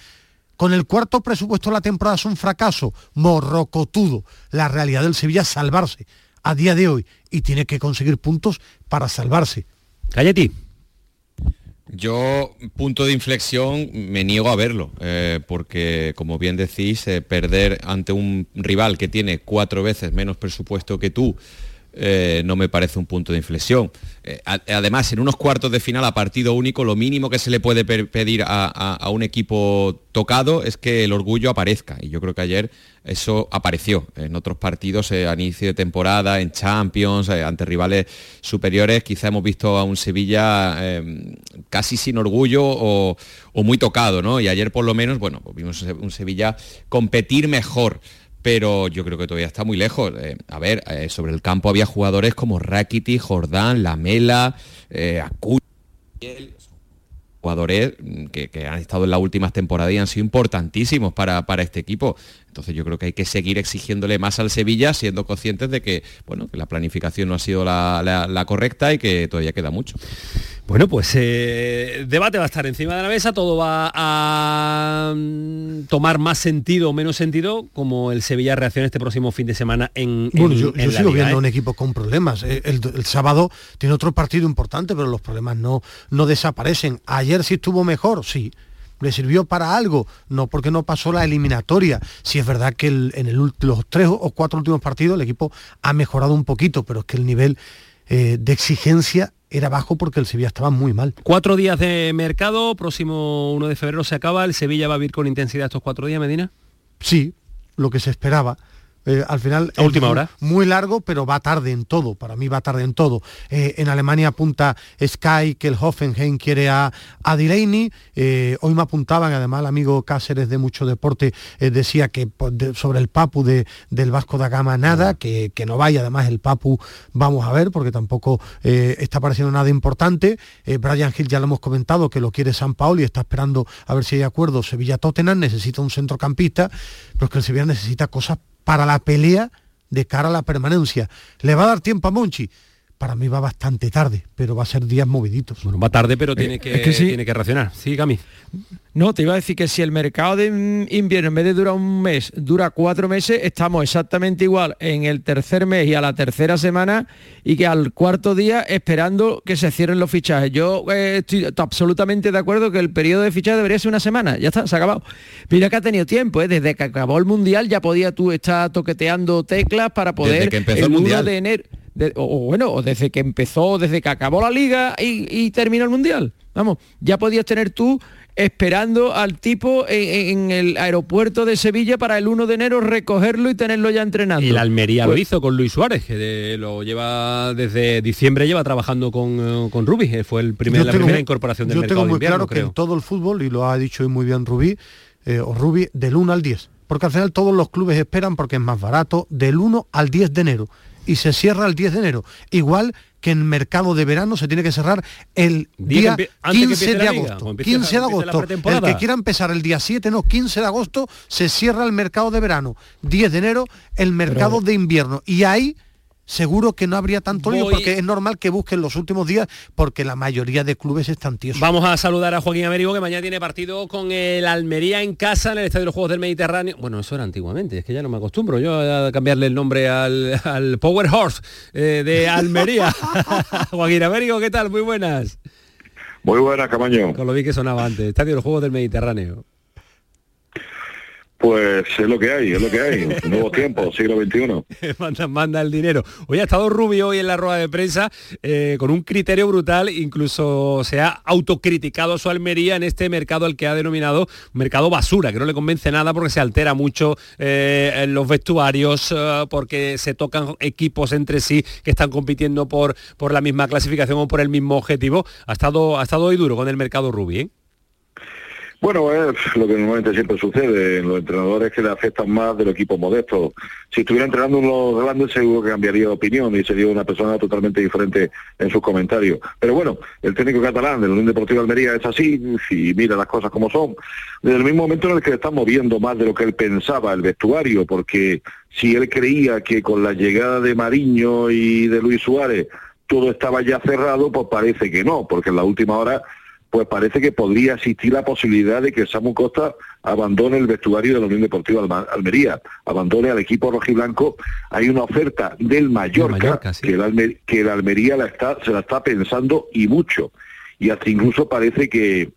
Con el cuarto presupuesto de la temporada es un fracaso morrocotudo. La realidad del Sevilla es salvarse a día de hoy y tiene que conseguir puntos para salvarse. Calleti. Yo, punto de inflexión, me niego a verlo, eh, porque como bien decís, eh, perder ante un rival que tiene cuatro veces menos presupuesto que tú, eh, no me parece un punto de inflexión. Eh, además, en unos cuartos de final a partido único, lo mínimo que se le puede pedir a, un equipo tocado es que el orgullo aparezca. Y yo creo que ayer eso apareció en otros partidos a inicio de temporada, en Champions, eh, ante rivales superiores. Quizá hemos visto a un Sevilla casi sin orgullo o, muy tocado, ¿no? Y ayer por lo menos, bueno, pues vimos un Sevilla competir mejor pero yo creo que todavía está muy lejos. Eh, a ver, eh, sobre el campo había jugadores como Rakiti, Jordán, Lamela, eh, jugadores que, han estado en las últimas temporadas y han sido importantísimos para, para, este equipo. Entonces yo creo que hay que seguir exigiéndole más al Sevilla, siendo conscientes de que, bueno, que la planificación no ha sido la correcta y que todavía queda mucho. Bueno, pues eh, debate va a estar encima de la mesa, todo va a mm, tomar más sentido o menos sentido como el Sevilla reacciona este próximo fin de semana en Bueno, yo, sigo viendo ¿eh? un equipo con problemas. Eh, el, sábado tiene otro partido importante, pero los problemas no, no desaparecen. Ayer sí estuvo mejor, sí. ¿Le sirvió para algo? No, porque no pasó la eliminatoria. Si es verdad que en los tres o cuatro últimos partidos el equipo ha mejorado un poquito, pero es que el nivel de exigencia era bajo porque el Sevilla estaba muy mal. Cuatro días de mercado, próximo 1 de febrero se acaba, ¿el Sevilla va a vivir con intensidad estos cuatro días, Medina? Sí, lo que se esperaba. Eh, al final a última hora. muy largo pero va tarde en todo para mí va tarde en todo. Eh, en Alemania apunta Sky que el Hoffenheim quiere a, a Delaney eh, hoy me apuntaban además el amigo Cáceres de mucho deporte decía que pues, sobre el Papu de, del Vasco da Gama nada que, que, no vaya además el Papu vamos a ver porque tampoco está pareciendo nada importante. Brian Hill ya lo hemos comentado que lo quiere San Paolo y está esperando a ver si hay acuerdo Sevilla Tottenham necesita un centrocampista pero es que el Sevilla necesita cosas para la pelea de cara a la permanencia. ¿Le va a dar tiempo a Monchi? Para mí va bastante tarde, pero va a ser días moviditos. Bueno, va tarde, pero tiene, eh, que, tiene que reaccionar. Sí, Cami. No, te iba a decir que si el mercado de invierno en vez de durar un mes, dura cuatro meses, estamos exactamente igual en el tercer mes y a la tercera semana y que al cuarto día esperando que se cierren los fichajes. Yo eh, estoy absolutamente de acuerdo que el periodo de fichaje debería ser una semana, ya está, se ha acabado. Mira que ha tenido tiempo, ¿eh? desde que acabó el Mundial ya podía tú estar toqueteando teclas para poder... Desde que empezó el, Mundial. de enero o, bueno, desde que empezó, desde que acabó la liga y, terminó el mundial. Vamos, ya podías tener tú esperando al tipo en, el aeropuerto de Sevilla para el 1 de enero recogerlo y tenerlo ya entrenando. Y la Almería lo pues hizo con Luis Suárez, que lo lleva desde diciembre lleva trabajando con, eh, con Rubí, fue el primer, la primera incorporación del yo mercado tengo muy claro que en todo el fútbol, y lo ha dicho muy bien Rubí, eh, o Rubí, del 1 al 10. Porque al final todos los clubes esperan porque es más barato, del 1 al 10 de enero y se cierra el 10 de enero. Igual que en mercado de verano se tiene que cerrar el día 15 de agosto. 15 de agosto. El que quiera empezar el día 7, no, 15 de agosto se cierra el mercado de verano. 10 de enero el mercado de invierno. Y ahí seguro que no habría tanto lío porque es normal que busquen los últimos días porque la mayoría de clubes están tiesos. Vamos a saludar a Joaquín Américo que mañana tiene partido con el Almería en casa en el Estadio de los Juegos del Mediterráneo. Bueno, eso era antiguamente, es que ya no me acostumbro yo a cambiarle el nombre al, Power Horse eh, de Almería. Joaquín Américo, ¿qué tal? Muy buenas. Muy buenas, Camaño. Con lo vi que sonaba antes, Estadio de los Juegos del Mediterráneo. Pues es lo que hay, es lo que hay. Nuevos tiempos, siglo XXI. manda, manda el dinero. Hoy ha estado Rubio hoy en la rueda de prensa eh, con un criterio brutal, incluso se ha autocriticado su Almería en este mercado al que ha denominado mercado basura, que no le convence nada porque se altera mucho eh, en los vestuarios, eh, porque se tocan equipos entre sí que están compitiendo por, por la misma clasificación o por el mismo objetivo. Ha estado, ha estado hoy duro con el mercado Rubio. Bueno, es lo que normalmente siempre sucede los entrenadores que le afectan más de los equipos modestos. Si estuviera entrenando en los grandes seguro que cambiaría de opinión y sería una persona totalmente diferente en sus comentarios. Pero bueno, el técnico catalán de la Unión Deportiva Almería es así y mira las cosas como son. Desde el mismo momento en el que le están moviendo más de lo que él pensaba el vestuario, porque si él creía que con la llegada de Mariño y de Luis Suárez todo estaba ya cerrado, pues parece que no, porque en la última hora pues parece que podría existir la posibilidad de que Samu Costa abandone el vestuario de la Unión Deportiva Almería, abandone al equipo rojiblanco. Hay una oferta del Mallorca, que, el que Almería la está, se la está pensando y mucho. Y hasta incluso parece que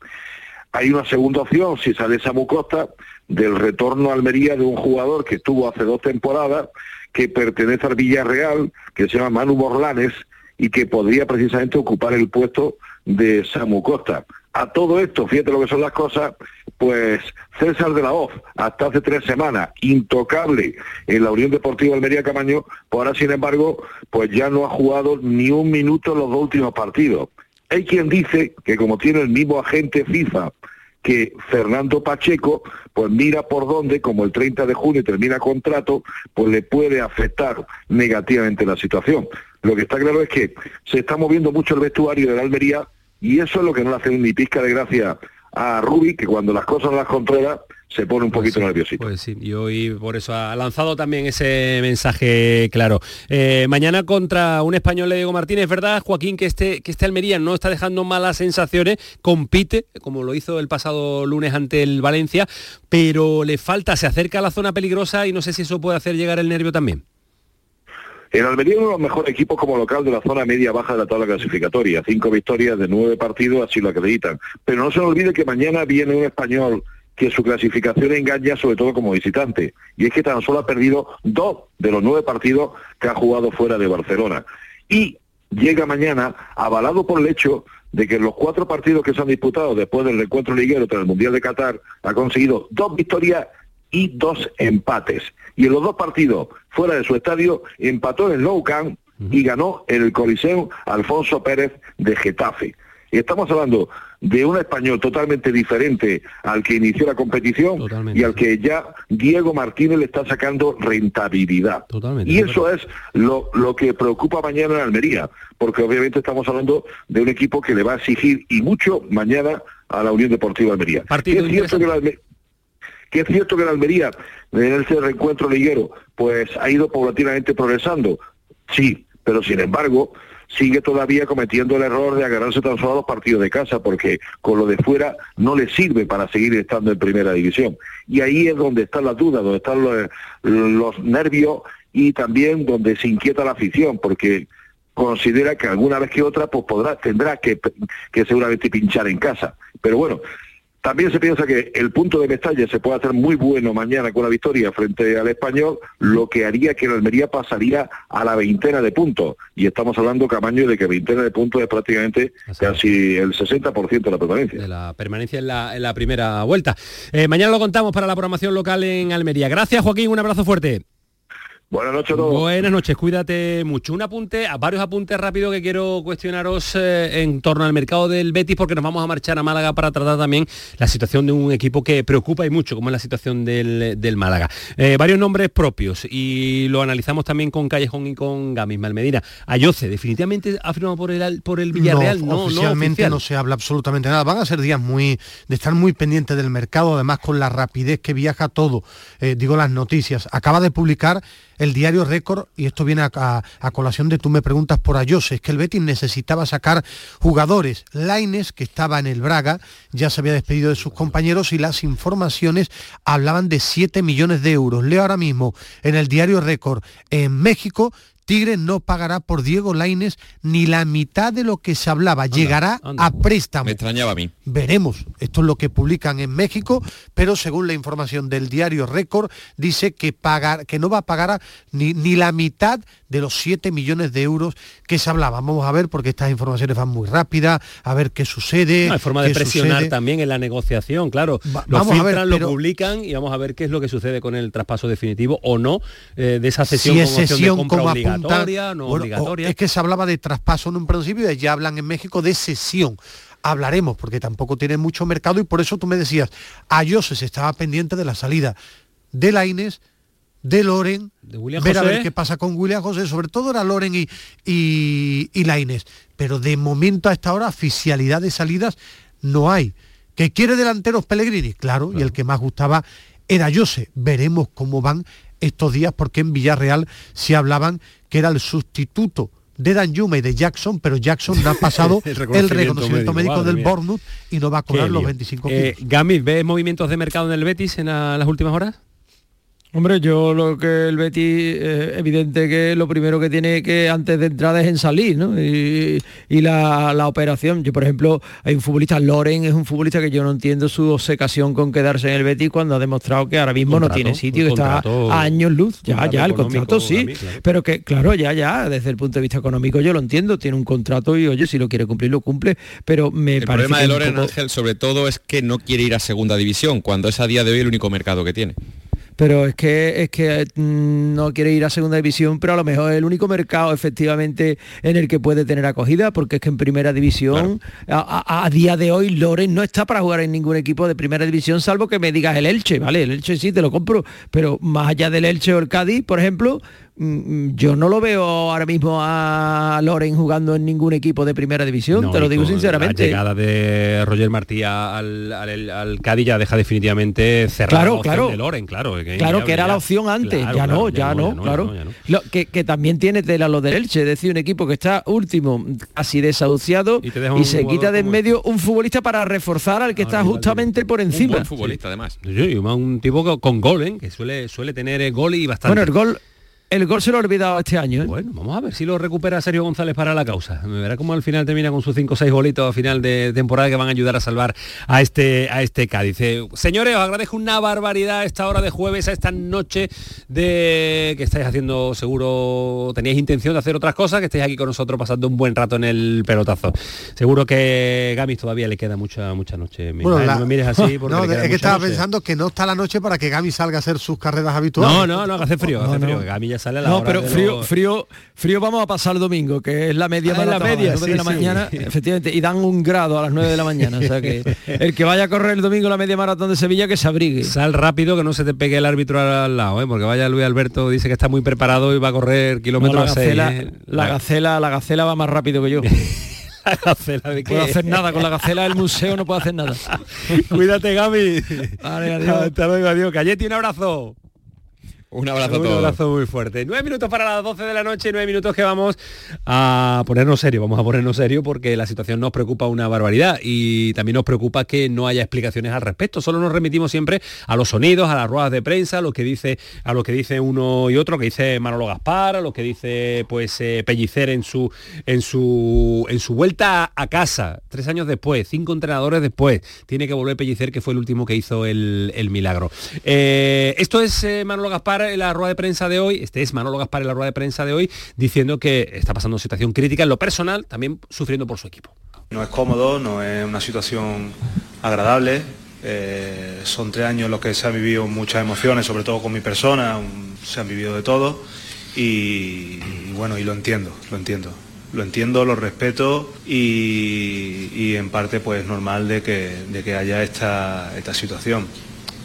hay una segunda opción, si sale Samu Costa, del retorno a Almería de un jugador que estuvo hace dos temporadas, que pertenece al Villarreal, que se llama Manu Morlanes, y que podría precisamente ocupar el puesto de Samu Costa. A todo esto, fíjate lo que son las cosas, pues César de la Hoz, hasta hace tres semanas, intocable en la Unión Deportiva Almería Camaño, pues ahora sin embargo, pues ya no ha jugado ni un minuto en los dos últimos partidos. Hay quien dice que como tiene el mismo agente FIFA que Fernando Pacheco, pues mira por dónde, como el 30 de junio termina contrato, pues le puede afectar negativamente la situación. Lo que está claro es que se está moviendo mucho el vestuario de la Almería y eso es lo que no le hace ni pizca de gracia a Rubi, que cuando las cosas no las controla, se pone un pues poquito nerviosito. Pues sí, y hoy por eso ha lanzado también ese mensaje claro. Eh, mañana contra un español de Diego Martínez, ¿verdad, Joaquín, que este, que este Almería no está dejando malas sensaciones, compite, como lo hizo el pasado lunes ante el Valencia, pero le falta, se acerca a la zona peligrosa y no sé si eso puede hacer llegar el nervio también. En Almería uno de los mejores equipos como local de la zona media-baja de la tabla clasificatoria. Cinco victorias de nueve partidos, así lo acreditan. Pero no se olvide que mañana viene un español que su clasificación engaña sobre todo como visitante. Y es que tan solo ha perdido dos de los nueve partidos que ha jugado fuera de Barcelona. Y llega mañana avalado por el hecho de que en los cuatro partidos que se han disputado después del encuentro liguero tras el Mundial de Qatar ha conseguido dos victorias y dos empates. Y en los dos partidos fuera de su estadio empató en Nou Camp y ganó en el Coliseo Alfonso Pérez de Getafe. Y estamos hablando de un español totalmente diferente al que inició la competición y al que ya Diego Martínez le está sacando rentabilidad. y eso es lo, lo, que preocupa mañana en Almería, porque obviamente estamos hablando de un equipo que le va a exigir y mucho mañana a la Unión Deportiva Almería. Partido es cierto que que es cierto que la Almería en ese reencuentro liguero pues ha ido paulatinamente progresando, sí, pero sin embargo sigue todavía cometiendo el error de agarrarse tan solo a los partidos de casa, porque con lo de fuera no le sirve para seguir estando en primera división. Y ahí es donde están las dudas, donde están los, nervios y también donde se inquieta la afición, porque considera que alguna vez que otra pues podrá, tendrá que, que seguramente pinchar en casa. Pero bueno, también se piensa que el punto de Mestalla se puede hacer muy bueno mañana con la victoria frente al español, lo que haría que la Almería pasaría a la veintena de puntos. Y estamos hablando, Camaño, de que veintena de puntos es prácticamente casi el 60% de la permanencia. De la permanencia en la, en la primera vuelta. Eh, mañana lo contamos para la programación local en Almería. Gracias, Joaquín. Un abrazo fuerte. Buenas noches a todos. Buenas noches, cuídate mucho. Un apunte, varios apuntes rápidos que quiero cuestionaros eh, en torno al mercado del Betis, porque nos vamos a marchar a Málaga para tratar también la situación de un equipo que preocupa y mucho, como es la situación del, Málaga. Eh, varios nombres propios y lo analizamos también con Callejón y con Gamis Malmedina. Ayoce, definitivamente ha firmado por el, por el Villarreal. No, oficialmente no, se habla absolutamente nada. Van a ser días muy de estar muy pendientes del mercado, además con la rapidez que viaja todo. Eh, digo las noticias. Acaba de publicar el diario Récord, y esto viene a, colación de tú me preguntas por Ayose, es que el Betis necesitaba sacar jugadores. Laines, que estaba en el Braga, ya se había despedido de sus compañeros y las informaciones hablaban de 7 millones de euros. Leo ahora mismo en el diario Récord, en México Tigres no pagará por Diego Laines ni la mitad de lo que se hablaba. Llegará a préstamo. Me extrañaba a mí. Veremos. Esto es lo que publican en México, pero según la información del diario Récord, dice que, pagar, que no va a pagar ni, ni la mitad de los 7 millones de euros que se hablaba. Vamos a ver, porque estas informaciones van muy rápidas, a ver qué sucede. hay forma de presionar también en la negociación, claro. lo vamos filtran, a ver, lo publican y vamos a ver qué es lo que sucede con el traspaso definitivo o no eh, de esa cesión, si es sesión de compra obligatoria, no obligatoria. Es que se hablaba de traspaso en un principio y ya hablan en México de sesión hablaremos, porque tampoco tiene mucho mercado y por eso tú me decías, a se estaba pendiente de la salida de la Inés, de Loren, de William ver José. a ver qué pasa con William José, sobre todo era Loren y, y, y la Inés. Pero de momento a esta hora, oficialidad de salidas no hay. ¿Que quiere delanteros Pellegrini? Claro, claro, y el que más gustaba era Jose. Veremos cómo van estos días, porque en Villarreal se hablaban que era el sustituto de Dan Yuma y de Jackson, pero Jackson no ha pasado el reconocimiento, el reconocimiento médico, médico del Bournemouth y no va a cobrar los 25 kilos. Eh, Gamis, ¿ves movimientos de mercado en el Betis en las últimas horas? Hombre, yo lo que el Betis, eh, evidente que lo primero que tiene que antes de entrada es en salir, ¿no? Y, y la, la, operación. Yo, por ejemplo, hay un futbolista, Loren es un futbolista que yo no entiendo su obsecación con quedarse en el Betis cuando ha demostrado que ahora mismo contrato, no tiene sitio, que está a años luz. Ya, ya, el contrato sí. Mí, claro. Pero que, claro, ya, ya, desde el punto de vista económico yo lo entiendo, tiene un contrato y oye, si lo quiere cumplir, lo cumple. Pero me el parece problema que de Loren, poco... Ángel, sobre todo, es que no quiere ir a segunda división, cuando es a día de hoy el único mercado que tiene pero es que es que mmm, no quiere ir a segunda división, pero a lo mejor es el único mercado efectivamente en el que puede tener acogida, porque es que en primera división claro. a, a, a, día de hoy Loren no está para jugar en ningún equipo de primera división, salvo que me digas el Elche, ¿vale? El Elche sí te lo compro, pero más allá del Elche o el Cádiz, por ejemplo, yo no lo veo ahora mismo a Loren jugando en ningún equipo de primera división, no, te lo digo sinceramente. La llegada de Roger Martí al, al, al Cádiz ya deja definitivamente cerrada claro, la claro. de Loren, claro. Que claro, que era ya. la opción antes, claro, ya, no, ya, no, ya, no, claro. Ya no, lo, que, que, también tiene tela lo del Elche, es decir, un equipo que está último, casi desahuciado, y, y se quita de en medio un futbolista para reforzar al que está justamente por encima. Un buen futbolista, sí. además. Sí, un tipo con gol, ¿eh? que suele, suele tener gol y bastante. Bueno, el gol el gol se lo ha olvidado este año. ¿eh? Bueno, vamos a ver si lo recupera Sergio González para la causa. Me verá cómo al final termina con sus 5 o 6 bolitos a final de temporada que van a ayudar a salvar a este, a este Cádiz. Eh, señores, os agradezco una barbaridad a esta hora de jueves, a esta noche de que estáis haciendo, seguro teníais intención de hacer otras cosas, que estáis aquí con nosotros pasando un buen rato en el pelotazo. Seguro que Gamis todavía le queda mucha mucha noche. Bueno, la... no me mires así. no, es que estaba noche. pensando que no está la noche para que Gamis salga a hacer sus carreras habituales. No, no, no, que hace frío, hace frío. Gamis ya sale a la no, hora pero de frío, lo... frío, frío vamos a pasar el domingo, que es la media ah, maratón, la media, a las 9 sí, de la sí. mañana, efectivamente, y dan un grado a las 9 de la mañana. O sea que el que vaya a correr el domingo la media maratón de Sevilla que se abrigue. Sal rápido que no se te pegue el árbitro al lado, ¿eh? porque vaya Luis Alberto, dice que está muy preparado y va a correr kilómetros no, la gacela, a seis, ¿eh? la, gacela, la gacela va más rápido que yo. la gacela de puedo hacer nada con la gacela del museo no puedo hacer nada cuídate Gaby vale, adiós. hasta luego adiós Cayeti un abrazo un abrazo a todos. Un abrazo muy fuerte. Nueve minutos para las 12 de la noche, nueve minutos que vamos a ponernos serio, vamos a ponernos serio porque la situación nos preocupa una barbaridad y también nos preocupa que no haya explicaciones al respecto. Solo nos remitimos siempre a los sonidos, a las ruedas de prensa, a lo que dice, a lo que dice uno y otro, que dice Manolo Gaspar, a lo que dice pues eh, Pellicer en su en su en su vuelta a casa, tres años después, cinco entrenadores después, tiene que volver Pellicer, que fue el último que hizo el, el milagro. Eh, esto es eh, Manolo Gaspar en la rueda de prensa de hoy, este es Manolo Gaspar en la rueda de prensa de hoy, diciendo que está pasando una situación crítica en lo personal, también sufriendo por su equipo. No es cómodo, no es una situación agradable. Eh, son tres años en los que se han vivido muchas emociones, sobre todo con mi persona, se han vivido de todo y, bueno, y lo entiendo, lo entiendo. Lo entiendo, lo respeto y, y en parte pues normal de que, de que haya esta, esta situación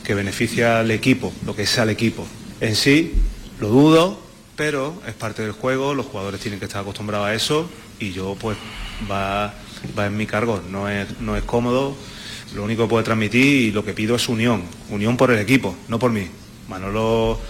que beneficia al equipo, lo que es al equipo. En sí, lo dudo, pero es parte del juego, los jugadores tienen que estar acostumbrados a eso y yo pues va, va en mi cargo, no es, no es cómodo, lo único que puedo transmitir y lo que pido es unión, unión por el equipo, no por mí. Manolo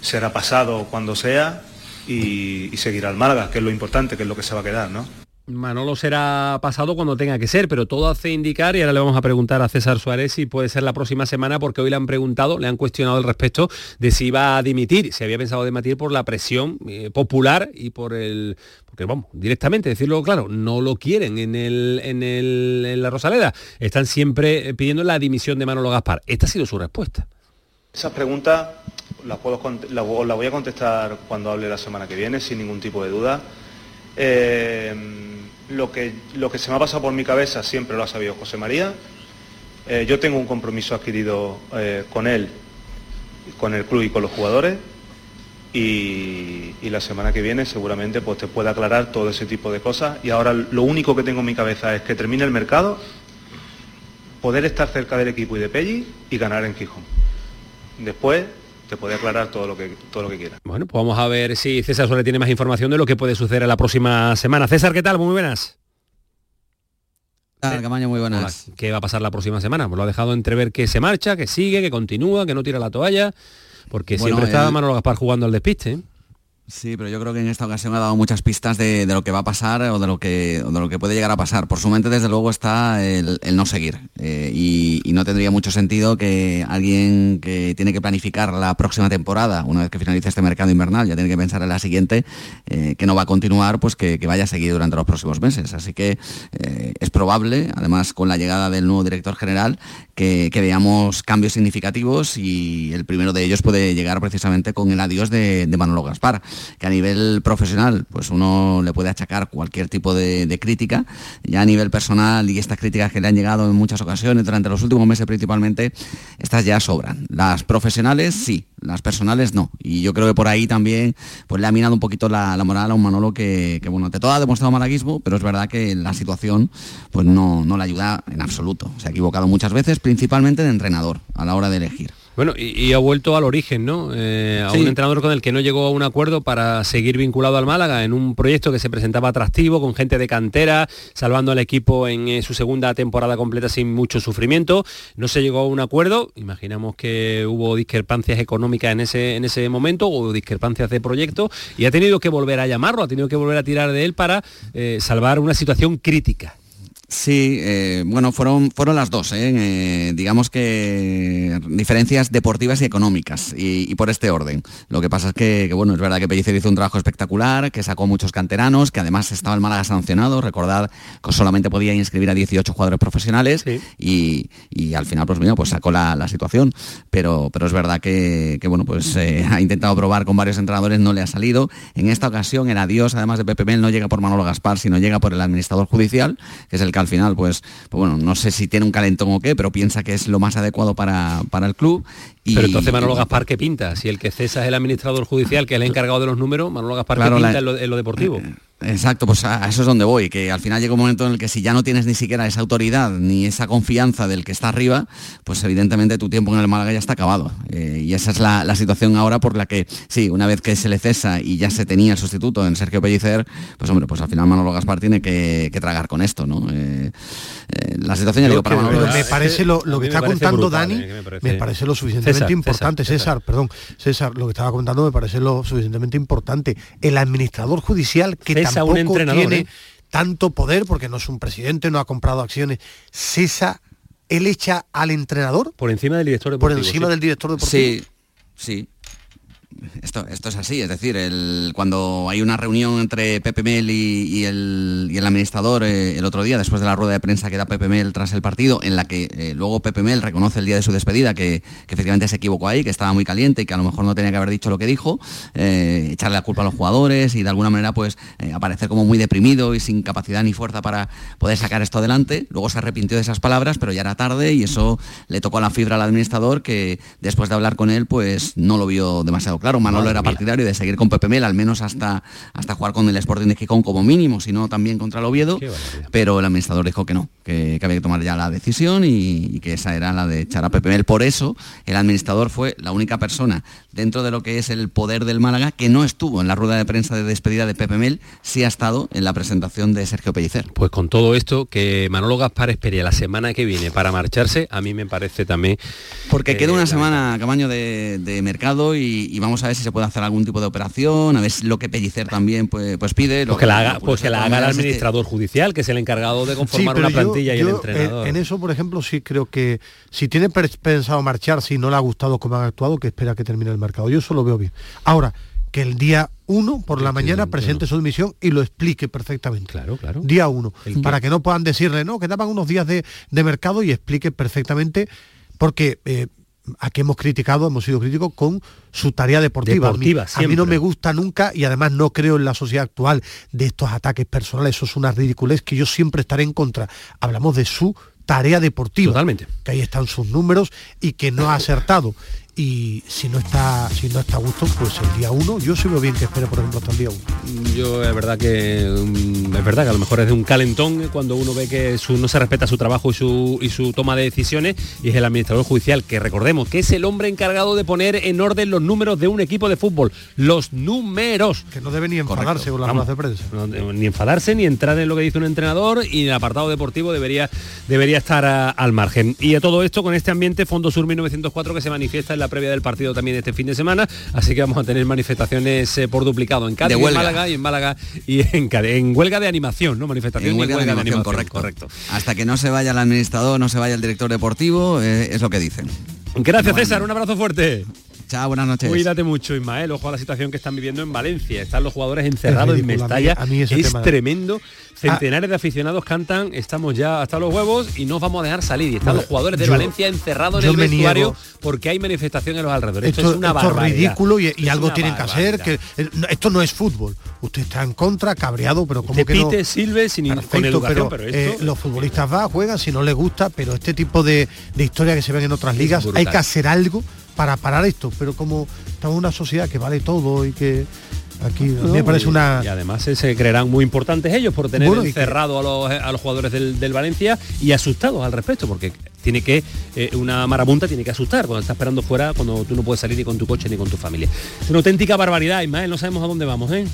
será pasado cuando sea y, y seguirá al Málaga, que es lo importante, que es lo que se va a quedar, ¿no? Manolo será pasado cuando tenga que ser, pero todo hace indicar, y ahora le vamos a preguntar a César Suárez si puede ser la próxima semana, porque hoy le han preguntado, le han cuestionado al respecto de si iba a dimitir, si había pensado dimitir por la presión eh, popular y por el... Porque vamos, directamente, decirlo claro, no lo quieren en, el, en, el, en la Rosaleda. Están siempre pidiendo la dimisión de Manolo Gaspar. Esta ha sido su respuesta. Esas preguntas las, puedo, las voy a contestar cuando hable la semana que viene, sin ningún tipo de duda. Eh, lo que, lo que se me ha pasado por mi cabeza siempre lo ha sabido José María. Eh, yo tengo un compromiso adquirido eh, con él, con el club y con los jugadores. Y, la semana que viene seguramente pues, te pueda aclarar todo ese tipo de cosas. Y ahora lo único que tengo en mi cabeza es que termine el mercado, poder estar cerca del equipo y de Pelli y ganar en Gijón. Después te puede aclarar todo lo que todo lo que quiera. Bueno, pues vamos a ver si César Suárez tiene más información de lo que puede suceder en la próxima semana. César, ¿qué tal? Muy buenas. Camaño, muy buenas. ¿Qué va a pasar la próxima semana? Pues lo ha dejado entrever que se marcha, que sigue, que continúa, que no tira la toalla, porque siempre está Manolo Gaspar jugando al despiste. Sí, pero yo creo que en esta ocasión ha dado muchas pistas de, lo que va a pasar o de lo que, de lo que puede llegar a pasar. Por su mente, desde luego, está el, no seguir. Eh, y, no tendría mucho sentido que alguien que tiene que planificar la próxima temporada, una vez que finalice este mercado invernal, ya tiene que pensar en la siguiente, eh, que no va a continuar, pues que, vaya a seguir durante los próximos meses. Así que eh, es probable, además con la llegada del nuevo director general, que, veamos cambios significativos y el primero de ellos puede llegar precisamente con el adiós de, Manolo Gaspar que a nivel profesional pues uno le puede achacar cualquier tipo de, crítica, ya a nivel personal y estas críticas que le han llegado en muchas ocasiones durante los últimos meses principalmente, estas ya sobran. Las profesionales sí, las personales no. Y yo creo que por ahí también pues le ha minado un poquito la, moral a un Manolo que, bueno, de todo ha demostrado malaguismo, pero es verdad que la situación pues no, no le ayuda en absoluto. Se ha equivocado muchas veces, principalmente de entrenador, a la hora de elegir. Bueno, y, ha vuelto al origen, ¿no? Eh, a un entrenador con el que no llegó a un acuerdo para seguir vinculado al Málaga en un proyecto que se presentaba atractivo, con gente de cantera, salvando al equipo en eh, su segunda temporada completa sin mucho sufrimiento. No se llegó a un acuerdo, imaginamos que hubo discrepancias económicas en ese, en ese momento o discrepancias de proyecto y ha tenido que volver a llamarlo, ha tenido que volver a tirar de él para eh, salvar una situación crítica. Sí, eh, bueno, fueron, fueron las dos, ¿eh? Eh, digamos que diferencias deportivas y económicas, y, por este orden. Lo que pasa es que, bueno, es verdad que Pellicer hizo un trabajo espectacular, que sacó muchos canteranos, que además estaba el Málaga sancionado, recordad que solamente podía inscribir a 18 jugadores profesionales, y, al final, pues mira, pues sacó la, situación, pero, pero es verdad que, bueno, pues ha intentado probar con varios entrenadores, no le ha salido. En esta ocasión, el adiós, además de Pepe Mel, no llega por Manolo Gaspar, sino llega por el administrador judicial, que es el que al final, pues, pues, bueno, no sé si tiene un calentón o qué, pero piensa que es lo más adecuado para, para el club. Y, pero entonces Manolo Gaspar, ¿qué pinta? Si el que cesa es el administrador judicial, que es el encargado de los números, Manolo Gaspar, ¿qué pinta en, lo, deportivo? Eh, Exacto, pues a eso es donde voy, que al final llega un momento en el que si ya no tienes ni siquiera esa autoridad ni esa confianza del que está arriba, pues evidentemente tu tiempo en el Málaga ya está acabado. Eh, y esa es la, situación ahora por la que, sí, una vez que se le cesa y ya se tenía el sustituto en Sergio Pellicer, pues hombre, pues al final Manolo Gaspar tiene que, tragar con esto, ¿no? Eh, eh, la situación ya digo para Manolo Me parece lo, que está contando Dani, me parece, lo suficientemente importante, César, perdón, César, lo que estaba contando me parece lo suficientemente importante. El administrador judicial que tampoco un entrenador, tiene ¿eh? tanto poder, porque no es un presidente, no ha comprado acciones, cesa, él echa al entrenador. Por encima del director deportivo. Por encima del director deportivo. Sí, sí esto, esto es así, es decir, el, cuando hay una reunión entre Pepe Mel y, el, y el, administrador eh, el otro día, después de la rueda de prensa que da Pepe Mel tras el partido, en la que eh, luego Pepe Mel reconoce el día de su despedida que, efectivamente se equivocó ahí, que estaba muy caliente y que a lo mejor no tenía que haber dicho lo que dijo, eh, echarle la culpa a los jugadores y de alguna manera pues aparecer como muy deprimido y sin capacidad ni fuerza para poder sacar esto adelante. Luego se arrepintió de esas palabras, pero ya era tarde y eso le tocó la fibra al administrador que después de hablar con él pues no lo vio demasiado claro. Manolo era partidario de seguir con Pepe Mel, al menos hasta, hasta jugar con el Sporting de Gijón como mínimo, sino también contra el Oviedo, pero el administrador dijo que no, que, había que tomar ya la decisión y, que esa era la de echar a Pepe Mel. Por eso el administrador fue la única persona dentro de lo que es el poder del Málaga, que no estuvo en la rueda de prensa de despedida de Pepe Mel, sí ha estado en la presentación de Sergio Pellicer. Pues con todo esto, que Manolo Gaspar espere la semana que viene para marcharse, a mí me parece también... Porque eh, queda una semana, Camaño, de, de mercado y, y vamos a ver si se puede hacer algún tipo de operación, a ver lo que Pellicer también pues, pues pide. Pues que la haga, pues que la haga el administrador judicial, que es el encargado de conformar una yo- plantilla y el yo, entrenador. En, en eso, por ejemplo, sí creo que si tiene pensado marchar, si no le ha gustado cómo han actuado, que espera que termine el mercado. Yo eso lo veo bien. Ahora, que el día uno por la mañana presente su dimisión y lo explique perfectamente. Claro, claro. Día uno. El- Para que no puedan decirle, no, que daban unos días de, de mercado y explique perfectamente, porque eh, aquí hemos criticado, hemos sido críticos con su tarea deportiva. Deportiva, a, mí, a mí no me gusta nunca y además no creo en la sociedad actual de estos ataques personales. Eso es una ridiculez que yo siempre estaré en contra. Hablamos de su tarea deportiva. Totalmente. Que ahí están sus números y que no ha acertado. Y si no está, si no está a gusto, pues el día uno, yo sí veo bien que espere, por ejemplo, hasta el día uno. Yo es verdad que mm, es verdad que a lo mejor es de un calentón cuando uno ve que su- no se respeta su trabajo y su, y su toma de decisiones y es el administrador judicial, que recordemos que es el hombre encargado de poner en orden los números de un equipo de fútbol. Los números. Que no debe ni enfadarse con las Vamos. de prensa. No, ni enfadarse ni entrar en lo que dice un entrenador y el apartado deportivo debería debería estar a- al margen y a todo esto con este ambiente Fondo Sur 1904 que se manifiesta en la previa del partido también este fin de semana así que vamos a tener manifestaciones eh, por duplicado en Cádiz De en. Málaga y en Málaga y en, Cádiz. en huelga de animación no manifestación En y huelga de animación, correcto correcto. Hasta que no se vaya el administrador, no se vaya el director deportivo, eh, es lo que dicen. gracias César un abrazo fuerte Chao, buenas noches. Cuídate mucho, Ismael. Ojo a la situación que están viviendo en Valencia. Están los jugadores encerrados Es en ridículo, a mí- Mestalla. a mí ese es tema- tremendo. Centenares de aficionados cantan, estamos ya hasta los huevos y no os vamos a dejar salir. Y están Bueno, los jugadores de yo- Valencia encerrados en el vestuario niego. porque hay manifestación en los alrededores. Esto, Esto, es una esto es barbaridad. ridículo y, algo tienen que hacer. Que, eh, no, esto no es fútbol. Usted está en contra, cabreado, pero como que no. pite, silbe, sin con Perfecto, educación, pero, pero, eh, esto... los futbolistas va, juegan, si no les gusta, pero este tipo de, de historias que se ven en otras ligas, brutal. hay que hacer algo para parar esto. Pero como estamos en una sociedad que vale todo y que aquí me parece una. Y además eh, se creerán muy importantes ellos por tener Bueno, que- a los, a los jugadores del, del Valencia y asustados al respecto, porque tiene que, eh, una marabunta tiene que asustar cuando está esperando fuera, cuando tú no puedes salir ni con tu coche ni con tu familia. Es una auténtica barbaridad, Ismael, no sabemos a dónde vamos, ¿eh?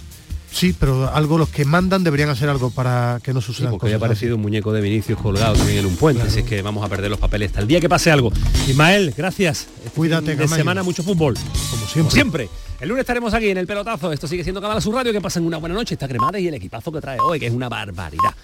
Sí, pero algo los que mandan deberían hacer algo para que no Sí, sucedan porque hoy ha cosas. aparecido un muñeco de Vinicius colgado también en un puente, así es que vamos a perder los papeles hasta el día que pase algo. Ismael, gracias. Este Cuídate, de semana mucho fútbol. Como Como siempre. siempre. El lunes estaremos aquí en el pelotazo. Esto sigue siendo Canal Sur Radio. Que pasen una buena noche. Está cremada y el equipazo que trae hoy, que es una barbaridad.